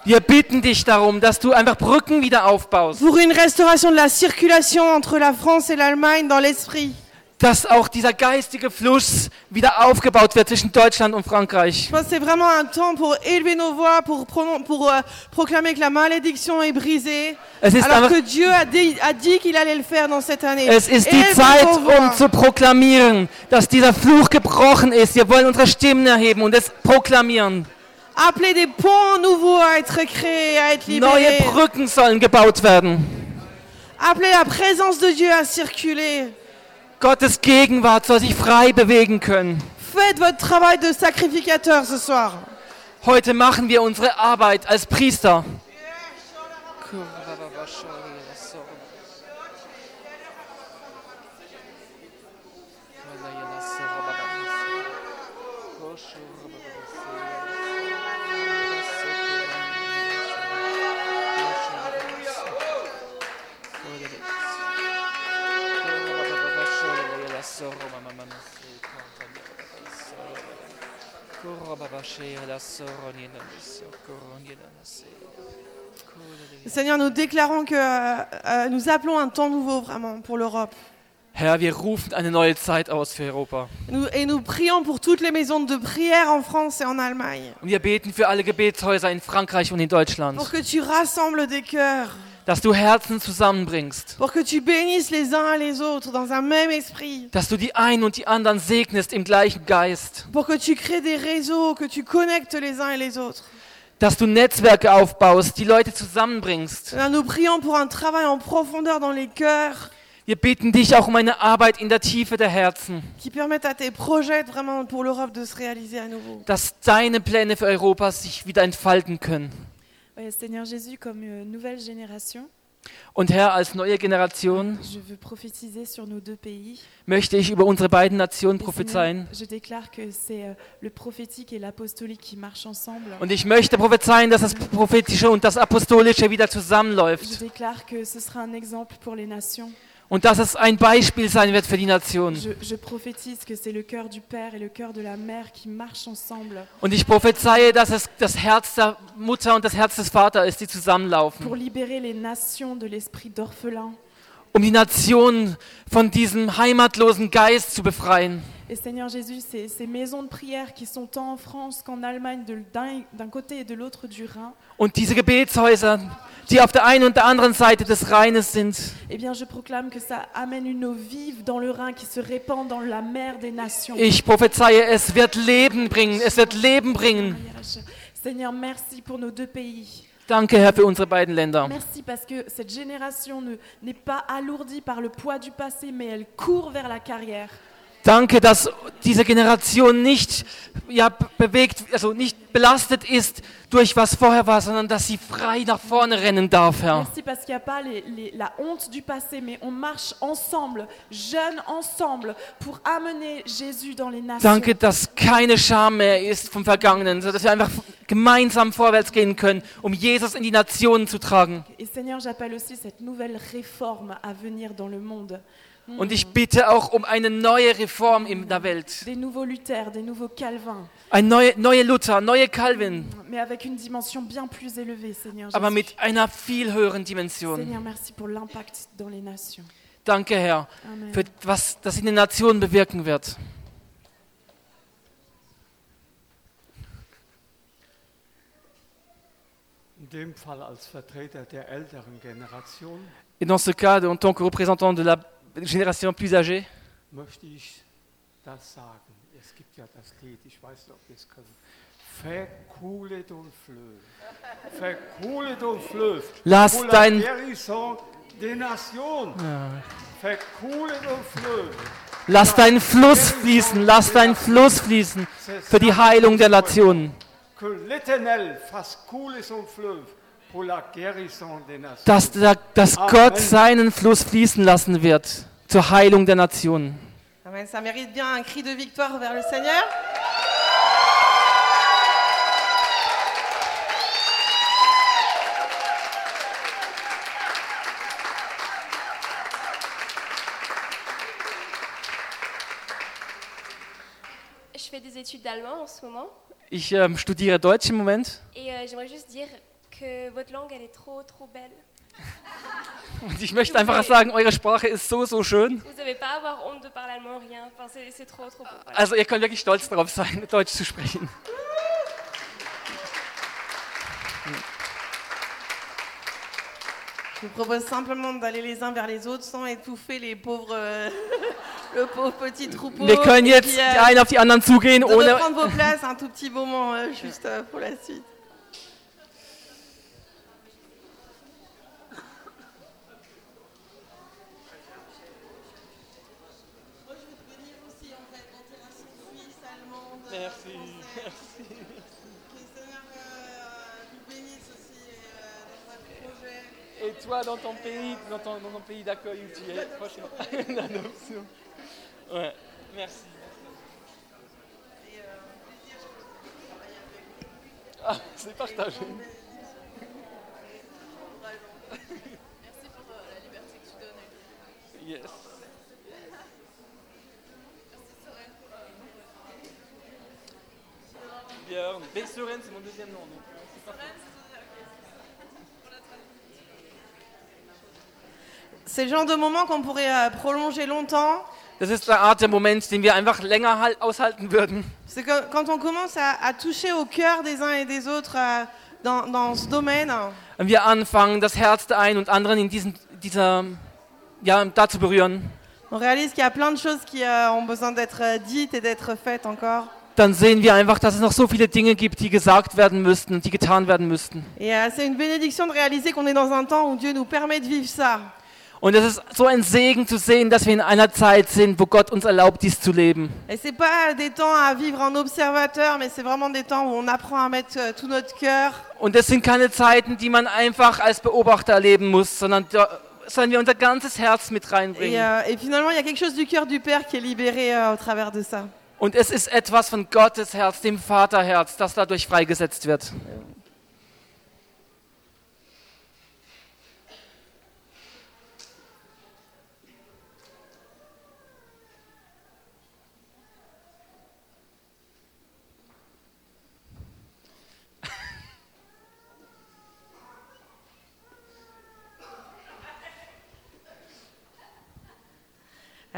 Speaker 2: Wir bitten dich darum, dass du einfach Brücken wieder aufbaust.
Speaker 1: pour une restauration de la circulation entre la France et l'Allemagne dans l'esprit.
Speaker 2: Dass auch dieser geistige Fluss wieder aufgebaut wird zwischen Deutschland und Frankreich.
Speaker 1: C'est vraiment un temps pour élever nos voix, pour, pour euh, proclamer que la malédiction est brisée.
Speaker 2: Es ist
Speaker 1: alors
Speaker 2: einfach-
Speaker 1: que Dieu a dit, dit qu'il allait le faire dans cette année.
Speaker 2: Es ist die Zeit, um zu proklamieren, dass dieser Fluch gebrochen ist. Wir wollen unsere Stimmen erheben und es proklamieren.
Speaker 1: Appelez des ponts nouveaux à être créés, à être
Speaker 2: Neue
Speaker 1: libérés.
Speaker 2: Brücken sollen gebaut werden.
Speaker 1: Appelez la présence de Dieu à circuler.
Speaker 2: Gottes Gegenwart soll sich frei bewegen können.
Speaker 1: Faites votre travail de sacrificateur ce soir.
Speaker 2: Heute machen wir unsere Arbeit als Priester.
Speaker 1: Seigneur, nous déclarons que euh, euh, nous appelons un temps nouveau vraiment pour l'Europe.
Speaker 2: Herr, wir rufen eine neue Zeit aus für Europa.
Speaker 1: Nous- et nous prions pour toutes les maisons de prière en France et en Allemagne.
Speaker 2: Und wir beten für alle Gebetshäuser in Frankreich und in Deutschland,
Speaker 1: Pour que tu rassembles des cœurs.
Speaker 2: Dass du Herzen zusammenbringst,
Speaker 1: Pour que tu bénisses les uns les autres dans un même esprit.
Speaker 2: dass du die einen und die anderen segnest im gleichen Geist,
Speaker 1: Pour que tu crées des réseaux, que tu connectes les uns et les autres.
Speaker 2: dass du Netzwerke aufbaust, die Leute zusammenbringst.
Speaker 1: Seigneur, nous prions pour un travail en profondeur dans les cœurs
Speaker 2: Wir bitten dich auch um eine Arbeit in der Tiefe der Herzen,
Speaker 1: qui permette à tes projets vraiment pour l'Europe de se réaliser à nouveau.
Speaker 2: dass deine Pläne für Europa sich wieder entfalten können.
Speaker 19: Seigneur Jésus, comme euh, nouvelle génération,
Speaker 2: Und Herr, als neue Generation
Speaker 19: je veux prophétiser sur nos deux pays.
Speaker 2: möchte ich über unsere beiden Nationen
Speaker 19: Et
Speaker 2: prophezeien.
Speaker 19: Seigneur, je déclare que c'est euh, le prophétique et l'apostolique qui marchent ensemble.
Speaker 2: Und ich möchte prophezeien, dass das Prophetische und das Apostolische wieder
Speaker 19: Je
Speaker 2: zusammenläuft.
Speaker 19: déclare que ce sera un exemple pour les nations.
Speaker 2: Und dass es ein Beispiel sein wird für die Nation. Und ich prophezeie, dass es das Herz der Mutter und das Herz des Vaters ist, die
Speaker 19: pour
Speaker 2: zusammenlaufen.
Speaker 19: libérer les nations de l'esprit d'orphelin.
Speaker 2: Um die Nation von diesem heimatlosen Geist zu befreien.
Speaker 19: Et Seigneur Jésus, ces, ces maisons de prière qui sont tant en France qu'en Allemagne, de- d'un d'un côté et de l'autre du Rhin,
Speaker 2: Und diese Gebetshäuser, die auf der einen und der anderen Seite des Rheines sind,
Speaker 19: eh bien je proclame que ça amène une eau vive dans le Rhin qui se répand dans la mer des nations.
Speaker 2: ich prophezeie, es wird Leben bringen, es wird Leben bringen.
Speaker 19: Seigneur, merci pour nos deux pays. Merci parce que cette génération ne- n'est pas alourdie par le poids du passé, mais elle court vers la carrière.
Speaker 2: Danke, dass diese Generation nicht ja, be- bewegt, also nicht belastet ist durch was vorher war, sondern dass sie frei nach vorne rennen darf, Herr.
Speaker 19: Merci parce qu'il n'y a pas les- les- la honte du passé, mais on marche ensemble, jeunes ensemble, pour amener Jésus dans les nations.
Speaker 2: Danke, dass keine Scham mehr ist vom Vergangenen, sondern dass wir einfach gemeinsam vorwärts gehen können, um Jesus in die Nationen zu tragen.
Speaker 19: Et Seigneur, j'appelle aussi cette nouvelle réforme à venir dans le monde.
Speaker 2: Und ich bitte auch um eine neue Reform in der Welt.
Speaker 19: Des nouveaux Luther, des nouveaux Calvin,
Speaker 2: Ein neue, neue Luther, neue Calvin,
Speaker 19: mais avec une dimension bien plus élevée, Seigneur.
Speaker 2: aber mit einer viel höheren Dimension.
Speaker 19: Seigneur, merci pour l'impact dans les nations.
Speaker 2: Danke, Herr,
Speaker 19: Amen.
Speaker 2: für was das in den Nationen bewirken wird.
Speaker 12: In dem Fall als Vertreter der älteren Generation
Speaker 2: Et dans ce cas, en tant que représentant de la génération plus âgée,
Speaker 12: möchte ich das sagen. Es gibt ja das Lied, ich weiß nicht, ob ihr es könnt. Verkulet und fleuve. Verkulet und fleuve.
Speaker 2: Lass dein-
Speaker 12: des nations.
Speaker 2: Ja.
Speaker 12: Verkulet und fleuve.
Speaker 2: lass deinen Fluss fließen, lass deinen Fluss fließen für die Heilung der Nationen.
Speaker 12: Que l'Éternel fasse couler son
Speaker 2: Dass, dass. Gott seinen Fluss fließen lassen wird zur Heilung der Nationen.
Speaker 1: Amen. Ça mérite bien un cri de victoire vers le Seigneur.
Speaker 20: Je fais des études d'allemand en ce moment
Speaker 2: Ich ähm, studiere Deutsch im Moment
Speaker 20: et euh, j'aimerais juste dire que votre langue elle est trop trop belle.
Speaker 2: Und ich möchte einfach sagen, eure Sprache ist so, so schön.
Speaker 20: Vous n'avez pas à avoir honte de parler allemand, rien. Enfin, c'est c'est trop, trop beau. Voilà.
Speaker 2: Also ihr könnt wirklich stolz darauf sein, Deutsch zu sprechen.
Speaker 1: Je vous propose simplement d'aller les uns vers les autres sans étouffer les pauvres, euh, le pauvre petit troupeau.
Speaker 2: Wir können
Speaker 1: Et
Speaker 2: jetzt
Speaker 1: puis,
Speaker 2: die
Speaker 1: euh,
Speaker 2: einen auf die anderen zugehen,
Speaker 1: de
Speaker 2: ohne...
Speaker 1: reprendre vos places un tout petit moment euh, juste euh, pour la suite.
Speaker 2: Pays, dans ton, dans ton pays d'accueil où tu es, franchement, l'adoption. Ouais, merci. Ah, c'est partagé.
Speaker 21: Merci pour euh, la liberté que tu donnes.
Speaker 2: Yes. Björn. Bessuren, c'est mon deuxième nom. Donc, c'est
Speaker 1: le genre de moment qu'on pourrait euh, prolonger longtemps.
Speaker 2: Das ist der Art der Moment, den wir einfach länger halt aushalten würden.
Speaker 1: C'est quand on commence à, à toucher au cœur des uns et des autres euh, dans, dans ce domaine,
Speaker 2: Und wir anfangen, das Herz der einen und anderen in diesem, dieser, ja, da zu berühren.
Speaker 1: on réalise qu'il y a plein de choses qui euh, ont besoin d'être euh, dites et d'être faites encore.
Speaker 2: Dann sehen wir einfach, dass es noch so viele Dinge gibt, die gesagt werden müssten und die getan werden müssten.
Speaker 1: Et euh, c'est une bénédiction de réaliser qu'on est dans un temps où Dieu nous permet de vivre ça.
Speaker 2: Und es ist so ein Segen zu sehen, dass wir in einer Zeit sind, wo Gott uns erlaubt, dies zu leben.
Speaker 1: Et c'est pas des temps à vivre en observateur, mais c'est vraiment des temps où on apprend à mettre euh, tout notre cœur.
Speaker 2: Und es sind keine Zeiten, die man einfach als Beobachter erleben muss, sondern da sollen wir unser ganzes Herz mit
Speaker 1: Et,
Speaker 2: reinbringen.
Speaker 1: euh, et finalement, il y a quelque chose du cœur du Père qui est libéré euh, au travers de ça.
Speaker 2: Und es ist etwas von Gottes Herz, dem Vaterherz, das dadurch freigesetzt wird.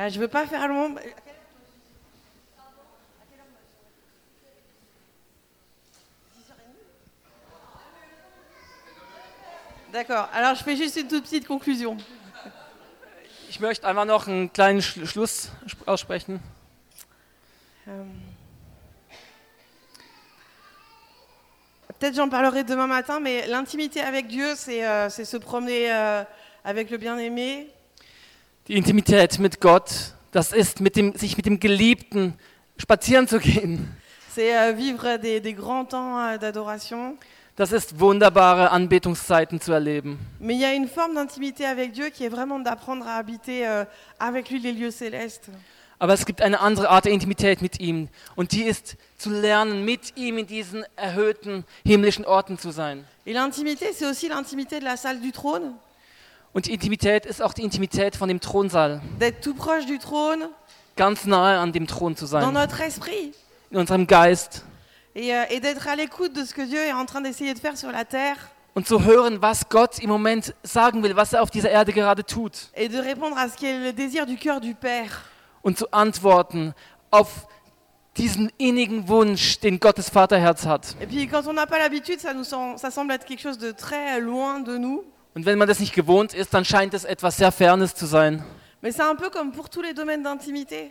Speaker 1: Euh, je veux pas faire long. D'accord, alors je fais juste une toute petite conclusion.
Speaker 2: Ich möchte einfach noch einen kleinen Sch Schluss sp- aussprechen.
Speaker 1: Euh, Peut-être j'en parlerai demain matin, mais l'intimité avec Dieu, c'est euh, se promener euh, avec le bien-aimé,
Speaker 2: Die Intimität mit Gott, das ist, mit dem, sich mit dem Geliebten spazieren zu gehen.
Speaker 1: c'est euh, vivre des, des grands temps euh, d'adoration.
Speaker 2: Das ist wunderbare Anbetungszeiten zu erleben.
Speaker 1: Mais il y a une forme d'intimité avec Dieu qui est vraiment d'apprendre à habiter euh, avec lui les lieux célestes.
Speaker 2: Aber es gibt eine andere Art der Intimität mit ihm. Und die ist zu lernen, mit ihm in diesen erhöhten himmlischen Orten zu sein.
Speaker 1: Et l'intimité, c'est aussi l'intimité de la salle du trône,
Speaker 2: Und die Intimität ist auch die Intimität von dem Thronsaal.
Speaker 1: d'être tout proche du trône,
Speaker 2: Ganz nahe an dem Thron zu
Speaker 1: dans
Speaker 2: sein.
Speaker 1: notre esprit,
Speaker 2: In unserem Geist.
Speaker 1: et, euh, et d'être à l'écoute de ce que Dieu est en train d'essayer de faire sur la terre,
Speaker 2: Und zu hören, was Gott im Moment sagen will, was er auf dieser Erde gerade tut.
Speaker 1: et de répondre à ce qui est le désir du cœur du Père.
Speaker 2: Und zu antworten auf diesen innigen Wunsch, den Gottes Vaterherz hat.
Speaker 1: Et puis quand on n'a pas l'habitude, ça, nous sem- ça semble être quelque chose de très loin de nous.
Speaker 2: Und wenn man das nicht gewohnt ist, dann scheint es etwas sehr Fernes zu sein.
Speaker 1: Mais c'est un peu comme pour tous les domaines d'intimité.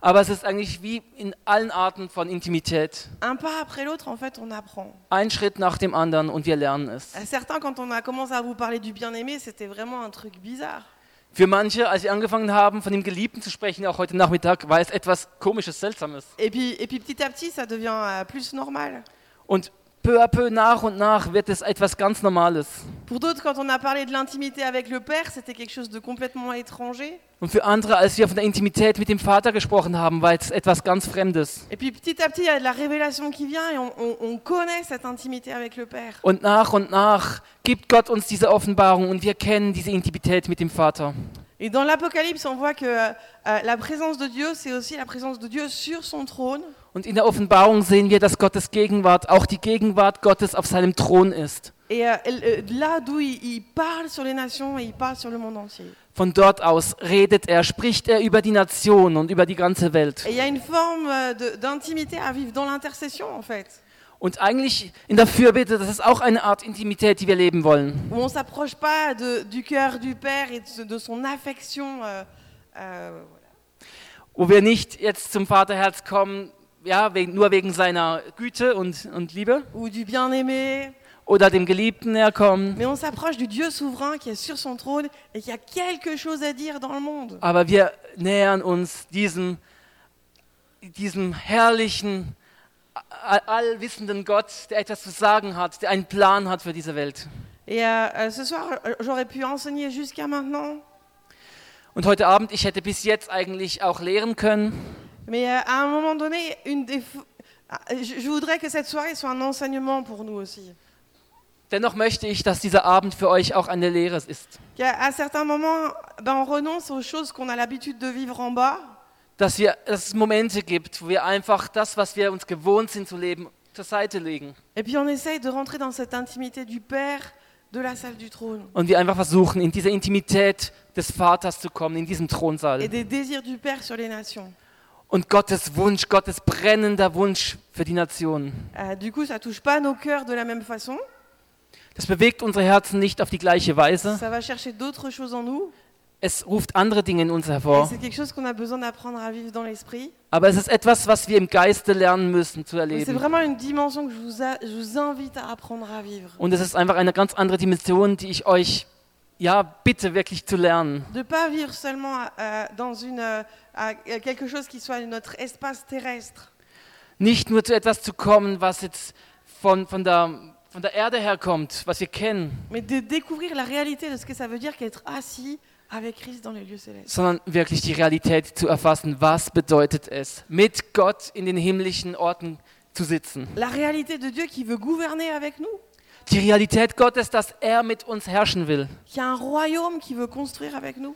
Speaker 2: Aber es ist eigentlich wie in allen Arten von Intimität.
Speaker 1: Un pas après l'autre, en fait, on apprend.
Speaker 2: Ein Schritt nach dem anderen und wir lernen es.
Speaker 1: Certains, quand on a commencé à vous parler du bien-aimé, c'était vraiment un truc bizarre.
Speaker 2: Für manche, als wir angefangen haben, von dem Geliebten zu sprechen, auch heute Nachmittag, war es etwas Komisches, Seltsames.
Speaker 1: Et puis, et puis petit à petit, ça devient euh, plus normal.
Speaker 2: Und peu à peu, nach und nach, wird es etwas ganz Normales.
Speaker 1: Pour d'autres, quand on a parlé de l'intimité avec le Père, c'était quelque chose de complètement étranger.
Speaker 2: Und für andere, als wir von der Intimität mit dem Vater gesprochen haben, war es etwas ganz Fremdes.
Speaker 1: Et puis petit à petit, il y a de la révélation qui vient et on, on- on connaît cette intimité avec le Père.
Speaker 2: Und nach und nach gibt Gott uns diese Offenbarung und wir kennen diese Intimität mit dem Vater.
Speaker 1: Et dans l'Apocalypse, on voit que euh, la présence de Dieu, c'est aussi la présence de Dieu sur son trône.
Speaker 2: Und in der Offenbarung sehen wir, dass Gottes Gegenwart auch die Gegenwart Gottes auf seinem Thron ist.
Speaker 1: Et euh, euh, là d'où il, il parle sur les nations et il parle sur le monde entier.
Speaker 2: Von dort aus redet er, spricht er über die Nation und über die ganze Welt.
Speaker 1: Et il y a une forme euh, de- d'intimité à vivre dans l'intercession en fait,
Speaker 2: Und eigentlich in der Fürbitte, das ist auch eine Art Intimität, die wir leben wollen.
Speaker 1: où on s'approche pas de- du cœur du Père et de, de son affection. euh, euh,
Speaker 2: Wo wir nicht jetzt zum Vaterherz kommen, ja, wegen, nur wegen seiner Güte und, und Liebe?
Speaker 1: Ou du bien-aimé,
Speaker 2: oder dem Geliebten näher kommen,
Speaker 1: mais on s'approche du Dieu souverain qui est sur son trône et qui a quelque chose à dire dans le monde.
Speaker 2: aber wir nähern uns diesem, diesem herrlichen, all- allwissenden Gott, der etwas zu sagen hat, der einen Plan hat für diese Welt.
Speaker 1: Et euh, euh, ce soir, euh, j'aurais pu enseigner jusqu'à maintenant,
Speaker 2: Und heute Abend, ich hätte bis jetzt eigentlich auch lehren können,
Speaker 1: mais euh, à un moment donné, une des ah, je, voudrais que cette soirée soit un enseignement pour nous aussi.
Speaker 2: dennoch möchte ich, dass dieser Abend für euch auch eine Lehre ist.
Speaker 1: À certains moments, ben, on renonce aux choses qu'on a l'habitude de vivre en bas,
Speaker 2: Dass, wir, dass es Momente gibt, wo wir einfach das, was wir uns gewohnt sind zu leben, zur Seite legen.
Speaker 1: et puis on essaye de rentrer dans cette intimité du Père, de la salle du trône,
Speaker 2: Und wir einfach versuchen, in diese Intimität des Vaters zu kommen, in diesem
Speaker 1: et
Speaker 2: Thronsaal.
Speaker 1: des désirs du Père sur les nations.
Speaker 2: Und Gottes Wunsch, Gottes brennender Wunsch für die Nationen.
Speaker 1: Du coup, ça touche pas nos cœurs de la même façon,
Speaker 2: Das bewegt unsere Herzen nicht auf die gleiche Weise.
Speaker 1: ça va chercher d'autres choses en nous,
Speaker 2: Es ruft andere Dinge in uns hervor.
Speaker 1: c'est quelque chose qu'on a besoin d'apprendre à vivre dans l'esprit.
Speaker 2: Aber es ist etwas, was wir im Geiste lernen müssen zu
Speaker 1: C'est
Speaker 2: erleben.
Speaker 1: vraiment une dimension que je vous, a- je vous invite à apprendre à vivre.
Speaker 2: Und es ist einfach eine ganz andere Dimension, die ich euch ja bitte wirklich zu lernen.
Speaker 1: De pas vivre seulement euh, dans une, à quelque chose qui soit notre espace terrestre,
Speaker 2: Nicht nur zu etwas zu kommen, was jetzt von, von, der, von der Erde herkommt, was wir kennen,
Speaker 1: mais de découvrir la réalité de ce que ça veut dire qu'être assis avec Christ dans les lieux célestes.
Speaker 2: sondern wirklich die Realität zu erfassen. Was bedeutet es, mit Gott in den himmlischen Orten zu sitzen?
Speaker 1: La réalité de Dieu qui veut gouverner avec nous,
Speaker 2: Die Realität Gottes, dass er mit uns herrschen will,
Speaker 1: qui a un royaume qui veut construire avec nous.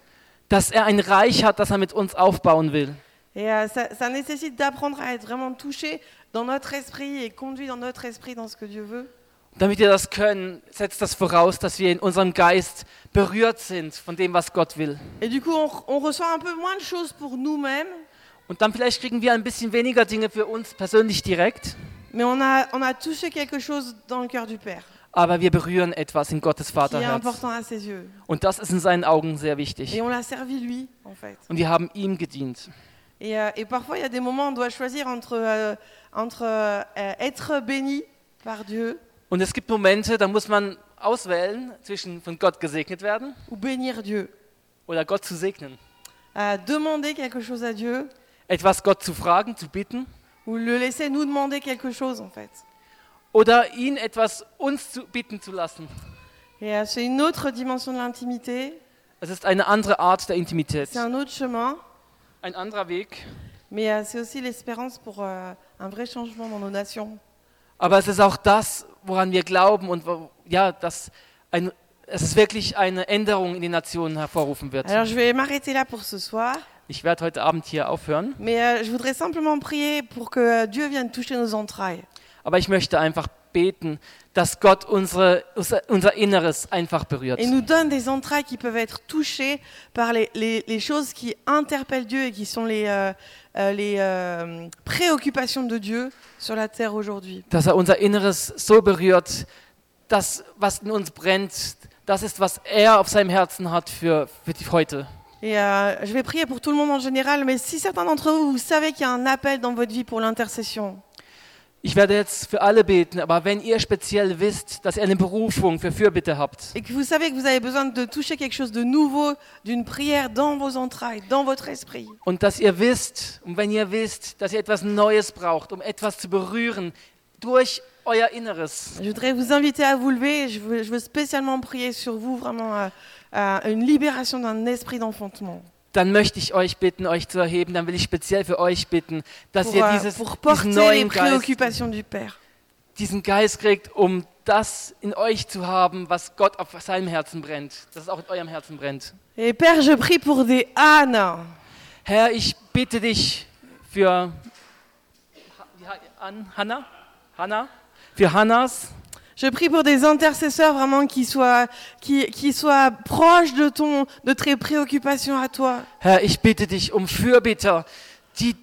Speaker 2: dass er ein Reich hat, das er mit uns aufbauen will.
Speaker 1: Et euh, ça, ça nécessite d'apprendre à être vraiment touché dans notre esprit et conduit dans notre esprit dans ce que Dieu veut.
Speaker 2: Damit wir das können, setzt das voraus, dass wir in unserem Geist berührt sind von dem, was Gott will.
Speaker 1: Et du coup, on, on reçoit un peu moins de choses pour nous-mêmes,
Speaker 2: Und dann vielleicht kriegen wir ein bisschen weniger Dinge für uns persönlich direkt,
Speaker 1: mais on a, on a touché quelque chose dans le cœur du Père,
Speaker 2: aber wir berühren etwas in Gottes Vaterherz. Und das ist in seinen Augen sehr wichtig. Und wir haben ihm gedient.
Speaker 1: Et, euh, et parfois, il y a des moments où on doit choisir entre, euh, entre euh, être béni par Dieu
Speaker 2: Und es gibt Momente, da muss man auswählen zwischen von Gott gesegnet werden
Speaker 1: ou bénir Dieu.
Speaker 2: oder Gott zu segnen.
Speaker 1: Euh, demander quelque chose à Dieu
Speaker 2: Etwas Gott zu fragen, zu bitten
Speaker 1: ou le laisser nous demander quelque chose, en fait.
Speaker 2: Oder ihn etwas uns zu bitten zu lassen.
Speaker 1: C'est une autre dimension de l'intimité,
Speaker 2: Es ist eine andere Art der Intimität,
Speaker 1: c'est un autre chemin,
Speaker 2: ein anderer Weg.
Speaker 1: mais euh, c'est aussi l'espérance pour euh, un vrai changement dans nos nations.
Speaker 2: Aber es ist auch das, woran wir glauben und wo, ja, dass ein, es ist wirklich eine Änderung in den Nationen hervorrufen wird.
Speaker 1: Alors je vais m'arrêter là pour ce soir,
Speaker 2: Ich werde heute Abend hier aufhören,
Speaker 1: mais euh, je voudrais simplement prier pour que euh, Dieu vienne toucher nos entrailles.
Speaker 2: Aber ich möchte einfach beten, dass Gott unsere, unser, Inneres einfach berührt.
Speaker 1: Et nous donne des entrailles qui peuvent être touchées par les, les- les choses qui interpellent Dieu et qui sont les, euh, euh, les euh, préoccupations de Dieu sur la terre aujourd'hui.
Speaker 2: Dass er unser Inneres so berührt, dass was in uns brennt, das ist, was er auf seinem Herzen hat für, für die heute.
Speaker 1: Et euh, je vais prier pour tout le monde en général, mais si certains d'entre vous, vous savez qu'il y a un appel dans votre vie pour l'intercession,
Speaker 2: Ich werde jetzt für alle beten, aber wenn ihr speziell wisst, dass ihr eine Berufung für Fürbitte habt,
Speaker 1: et que vous savez que vous avez besoin de toucher quelque chose de nouveau, d'une prière dans vos entrailles, dans votre esprit,
Speaker 2: Und dass ihr wisst, und wenn ihr wisst, dass ihr etwas Neues braucht, um etwas zu berühren durch euer Inneres,
Speaker 1: je voudrais vous inviter à vous lever. Je veux, je veux spécialement prier sur vous, vraiment euh, euh, une libération d'un esprit d'enfantement.
Speaker 2: Dann möchte ich euch bitten, euch zu erheben. Dann will ich speziell für euch bitten, dass
Speaker 1: Pour,
Speaker 2: ihr
Speaker 1: euh,
Speaker 2: dieses, diesen neuen Geist, diesen Geist kriegt, um das in euch zu haben, was Gott auf seinem Herzen brennt, dass es auch in eurem Herzen brennt.
Speaker 1: Et Père, je prie pour des Anne.
Speaker 2: Herr, ich bitte dich für Hannah, Hannah, für Hannas.
Speaker 1: Je prie pour des intercesseurs vraiment qui soient, qui, qui soient proches de ton, de tes préoccupations à toi.
Speaker 2: Herr, ich bitte dich um Fürbitter, die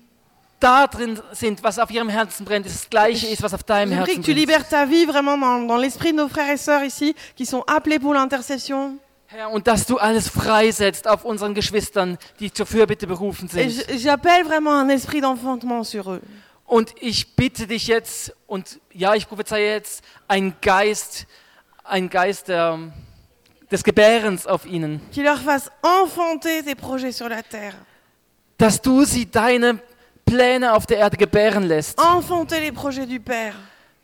Speaker 2: da drin sind, was auf ihrem Herzen brennt, das gleiche ist, was auf deinem
Speaker 1: Je prie
Speaker 2: Herzen
Speaker 1: que tu
Speaker 2: brennt.
Speaker 1: libères ta vie vraiment dans, dans l'esprit de nos frères et sœurs ici, qui sont appelés pour l'intercession.
Speaker 2: Herr, und dass du alles freisetzt auf unseren Geschwistern, die zur Fürbitte berufen sind.
Speaker 1: j'appelle vraiment un esprit d'enfantement sur eux.
Speaker 2: Und ich bitte dich jetzt, und ja, ich prophezeie jetzt, ein Geist, ein Geist der, des Gebärens auf ihnen,
Speaker 1: Qui leur fasse enfanter tes projets sur la terre.
Speaker 2: dass du sie deine Pläne auf der Erde gebären lässt,
Speaker 1: Enfanter les projets du Père.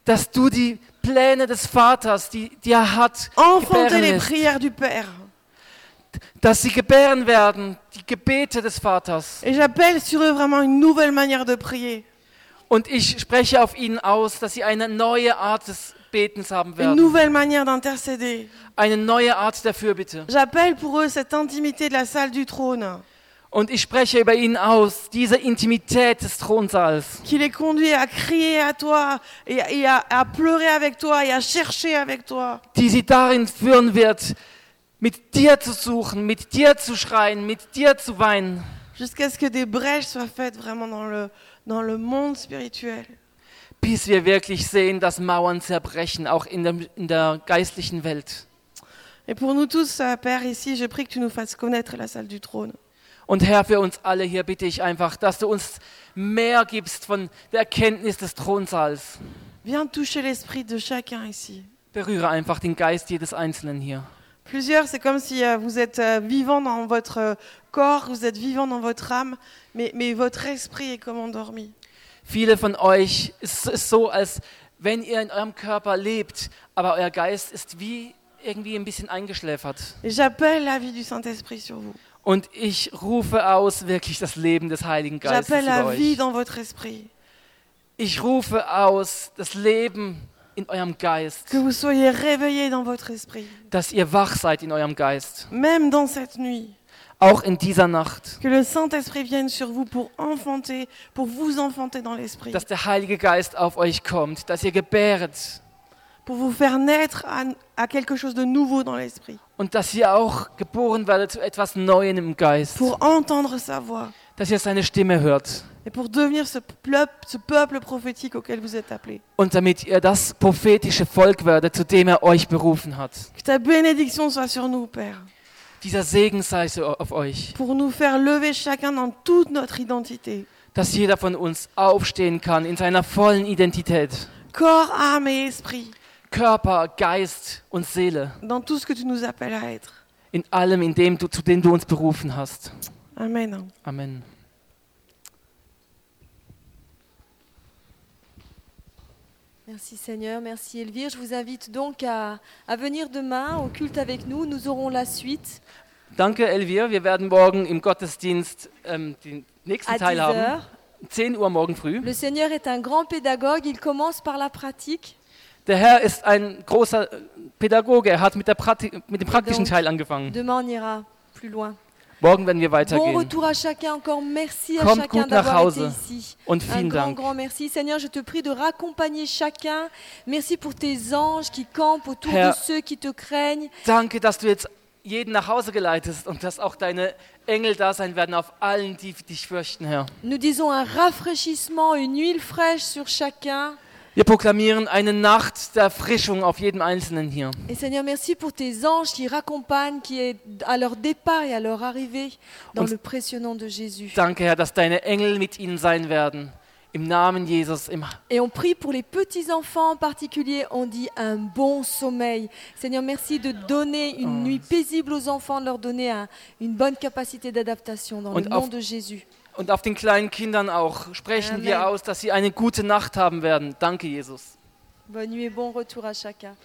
Speaker 2: dass du die Pläne des Vaters, die, die er hat,
Speaker 1: Enfanter
Speaker 2: gebären
Speaker 1: les
Speaker 2: lässt,
Speaker 1: prières du Père.
Speaker 2: dass sie gebären werden, die Gebete des Vaters.
Speaker 1: Et j'appelle sur eux vraiment une nouvelle manière de prier.
Speaker 2: Und ich spreche auf ihnen aus, dass sie eine neue Art des Betens haben
Speaker 1: Une
Speaker 2: werden,
Speaker 1: nouvelle manière d'intercéder.
Speaker 2: eine neue Art der Fürbitte.
Speaker 1: J'appelle pour eux cette intimité de la salle du trône.
Speaker 2: Und ich spreche über ihnen aus, diese Intimität des Thronsaals,
Speaker 1: qui les conduit à crier à toi et, et à, à pleurer avec toi et à chercher avec toi.
Speaker 2: die sie darin führen wird, mit dir zu suchen, mit dir zu schreien, mit dir zu weinen,
Speaker 1: Jusqu'à ce que des brèches soient faites vraiment dans le, dans le monde spirituel.
Speaker 2: bis wir wirklich sehen, dass Mauern zerbrechen, auch in der, in der geistlichen Welt.
Speaker 1: Et pour nous tous, euh, Père, ici, je prie que tu nous fasses connaître la salle du trône.
Speaker 2: Und Herr, für uns alle hier bitte ich einfach, dass du uns mehr gibst von der Erkenntnis des Thronsaals.
Speaker 1: Viens toucher l'esprit de chacun ici.
Speaker 2: Berühre einfach den Geist jedes Einzelnen hier.
Speaker 1: Plusieurs, c'est comme si euh, vous êtes euh, vivant dans votre euh, corps, vous êtes vivant dans votre âme, mais, mais votre esprit est comme endormi.
Speaker 2: Viele von euch ist es so, als wenn ihr in eurem Körper lebt, aber euer Geist ist wie irgendwie ein bisschen eingeschläfert.
Speaker 1: J'appelle la vie du Saint-Esprit sur vous.
Speaker 2: Und ich rufe aus wirklich das Leben des Heiligen Geistes
Speaker 1: J'appelle
Speaker 2: über
Speaker 1: la vie
Speaker 2: euch.
Speaker 1: dans votre esprit.
Speaker 2: Ich rufe aus das Leben in eurem Geist,
Speaker 1: Que vous soyez réveillés dans votre esprit.
Speaker 2: dass ihr wach seid in eurem Geist,
Speaker 1: Même dans cette nuit.
Speaker 2: auch in dieser Nacht,
Speaker 1: Que le Saint-Esprit vienne sur vous pour enfanter, pour vous enfanter dans l'esprit.
Speaker 2: dass der Heilige Geist auf euch kommt, dass ihr gebäret
Speaker 1: Pour vous faire naître à, à quelque chose de nouveau dans l'esprit.
Speaker 2: und dass ihr auch geboren werdet zu etwas Neuem im Geist,
Speaker 1: Pour entendre sa voix.
Speaker 2: dass ihr seine Stimme hört
Speaker 1: Et pour devenir ce peuple, ce peuple prophétique auquel vous êtes appelés.
Speaker 2: und damit ihr das prophetische Volk werdet, zu dem er euch berufen hat.
Speaker 1: Que ta bénédiction soit sur nous, Père.
Speaker 2: Dieser Segen sei so auf euch,
Speaker 1: Pour nous faire lever chacun dans toute notre identité.
Speaker 2: dass jeder von uns aufstehen kann in seiner vollen Identität.
Speaker 1: Corps, âme et esprit.
Speaker 2: Körper, Geist und Seele.
Speaker 1: Dans tout ce que tu nous appelles à être.
Speaker 2: In allem, in dem du, zu dem du uns berufen hast.
Speaker 1: Amen.
Speaker 2: Amen.
Speaker 4: Merci Seigneur, merci Elvire. Je vous invite donc à, à venir demain au culte avec nous. Nous aurons la suite
Speaker 2: Danke, Elvir. Wir werden morgen im Gottesdienst ähm, den nächsten
Speaker 4: à
Speaker 2: Teil
Speaker 4: 10
Speaker 2: haben.
Speaker 4: heures.
Speaker 2: 10 Uhr morgen früh.
Speaker 4: Le Seigneur est un grand pédagogue, il commence par la pratique.
Speaker 2: Der Herr ist ein großer Pädagoge. Er hat mit, der Prati mit dem praktischen Teil angefangen.
Speaker 4: Demain on ira plus loin.
Speaker 2: Morgen werden wir
Speaker 4: Bon
Speaker 2: weitergehen.
Speaker 4: retour à chacun, encore merci à
Speaker 2: Kommt
Speaker 4: chacun d'avoir été ici.
Speaker 2: Und
Speaker 4: Un
Speaker 2: vielen
Speaker 4: grand,
Speaker 2: Dank.
Speaker 4: grand merci. Seigneur, je te prie de raccompagner chacun. Merci pour tes anges qui campent autour
Speaker 2: Herr,
Speaker 4: de ceux qui te craignent.
Speaker 2: Danke, dass du jetzt jeden nach Hause geleitest und dass auch deine Engel da sein werden auf allen, die dich fürchten, Herr.
Speaker 4: Nous disons un rafraîchissement, une huile fraîche sur chacun.
Speaker 2: Wir proklamieren eine Nacht der Erfrischung auf jedem Einzelnen hier.
Speaker 4: Et Seigneur, merci pour tes anges qui raccompagnent, qui est à leur départ et à leur arrivée, dans
Speaker 2: Und-
Speaker 4: le précieux nom de Jésus.
Speaker 2: Danke, Herr, dass deine Engel mit ihnen sein werden. Im Namen Jesus. Im
Speaker 4: Et on prie pour les petits-enfants en particulier, on dit un bon sommeil. Seigneur, merci de donner une nuit paisible aux enfants, de leur donner un- une bonne capacité d'adaptation dans
Speaker 2: Und
Speaker 4: le nom de Jésus.
Speaker 2: Und auf den kleinen Kindern auch sprechen wir
Speaker 4: Amen.
Speaker 2: aus, dass sie eine gute Nacht haben werden. Danke, Jesus.
Speaker 4: Bonne nuit et bon retour à chacun.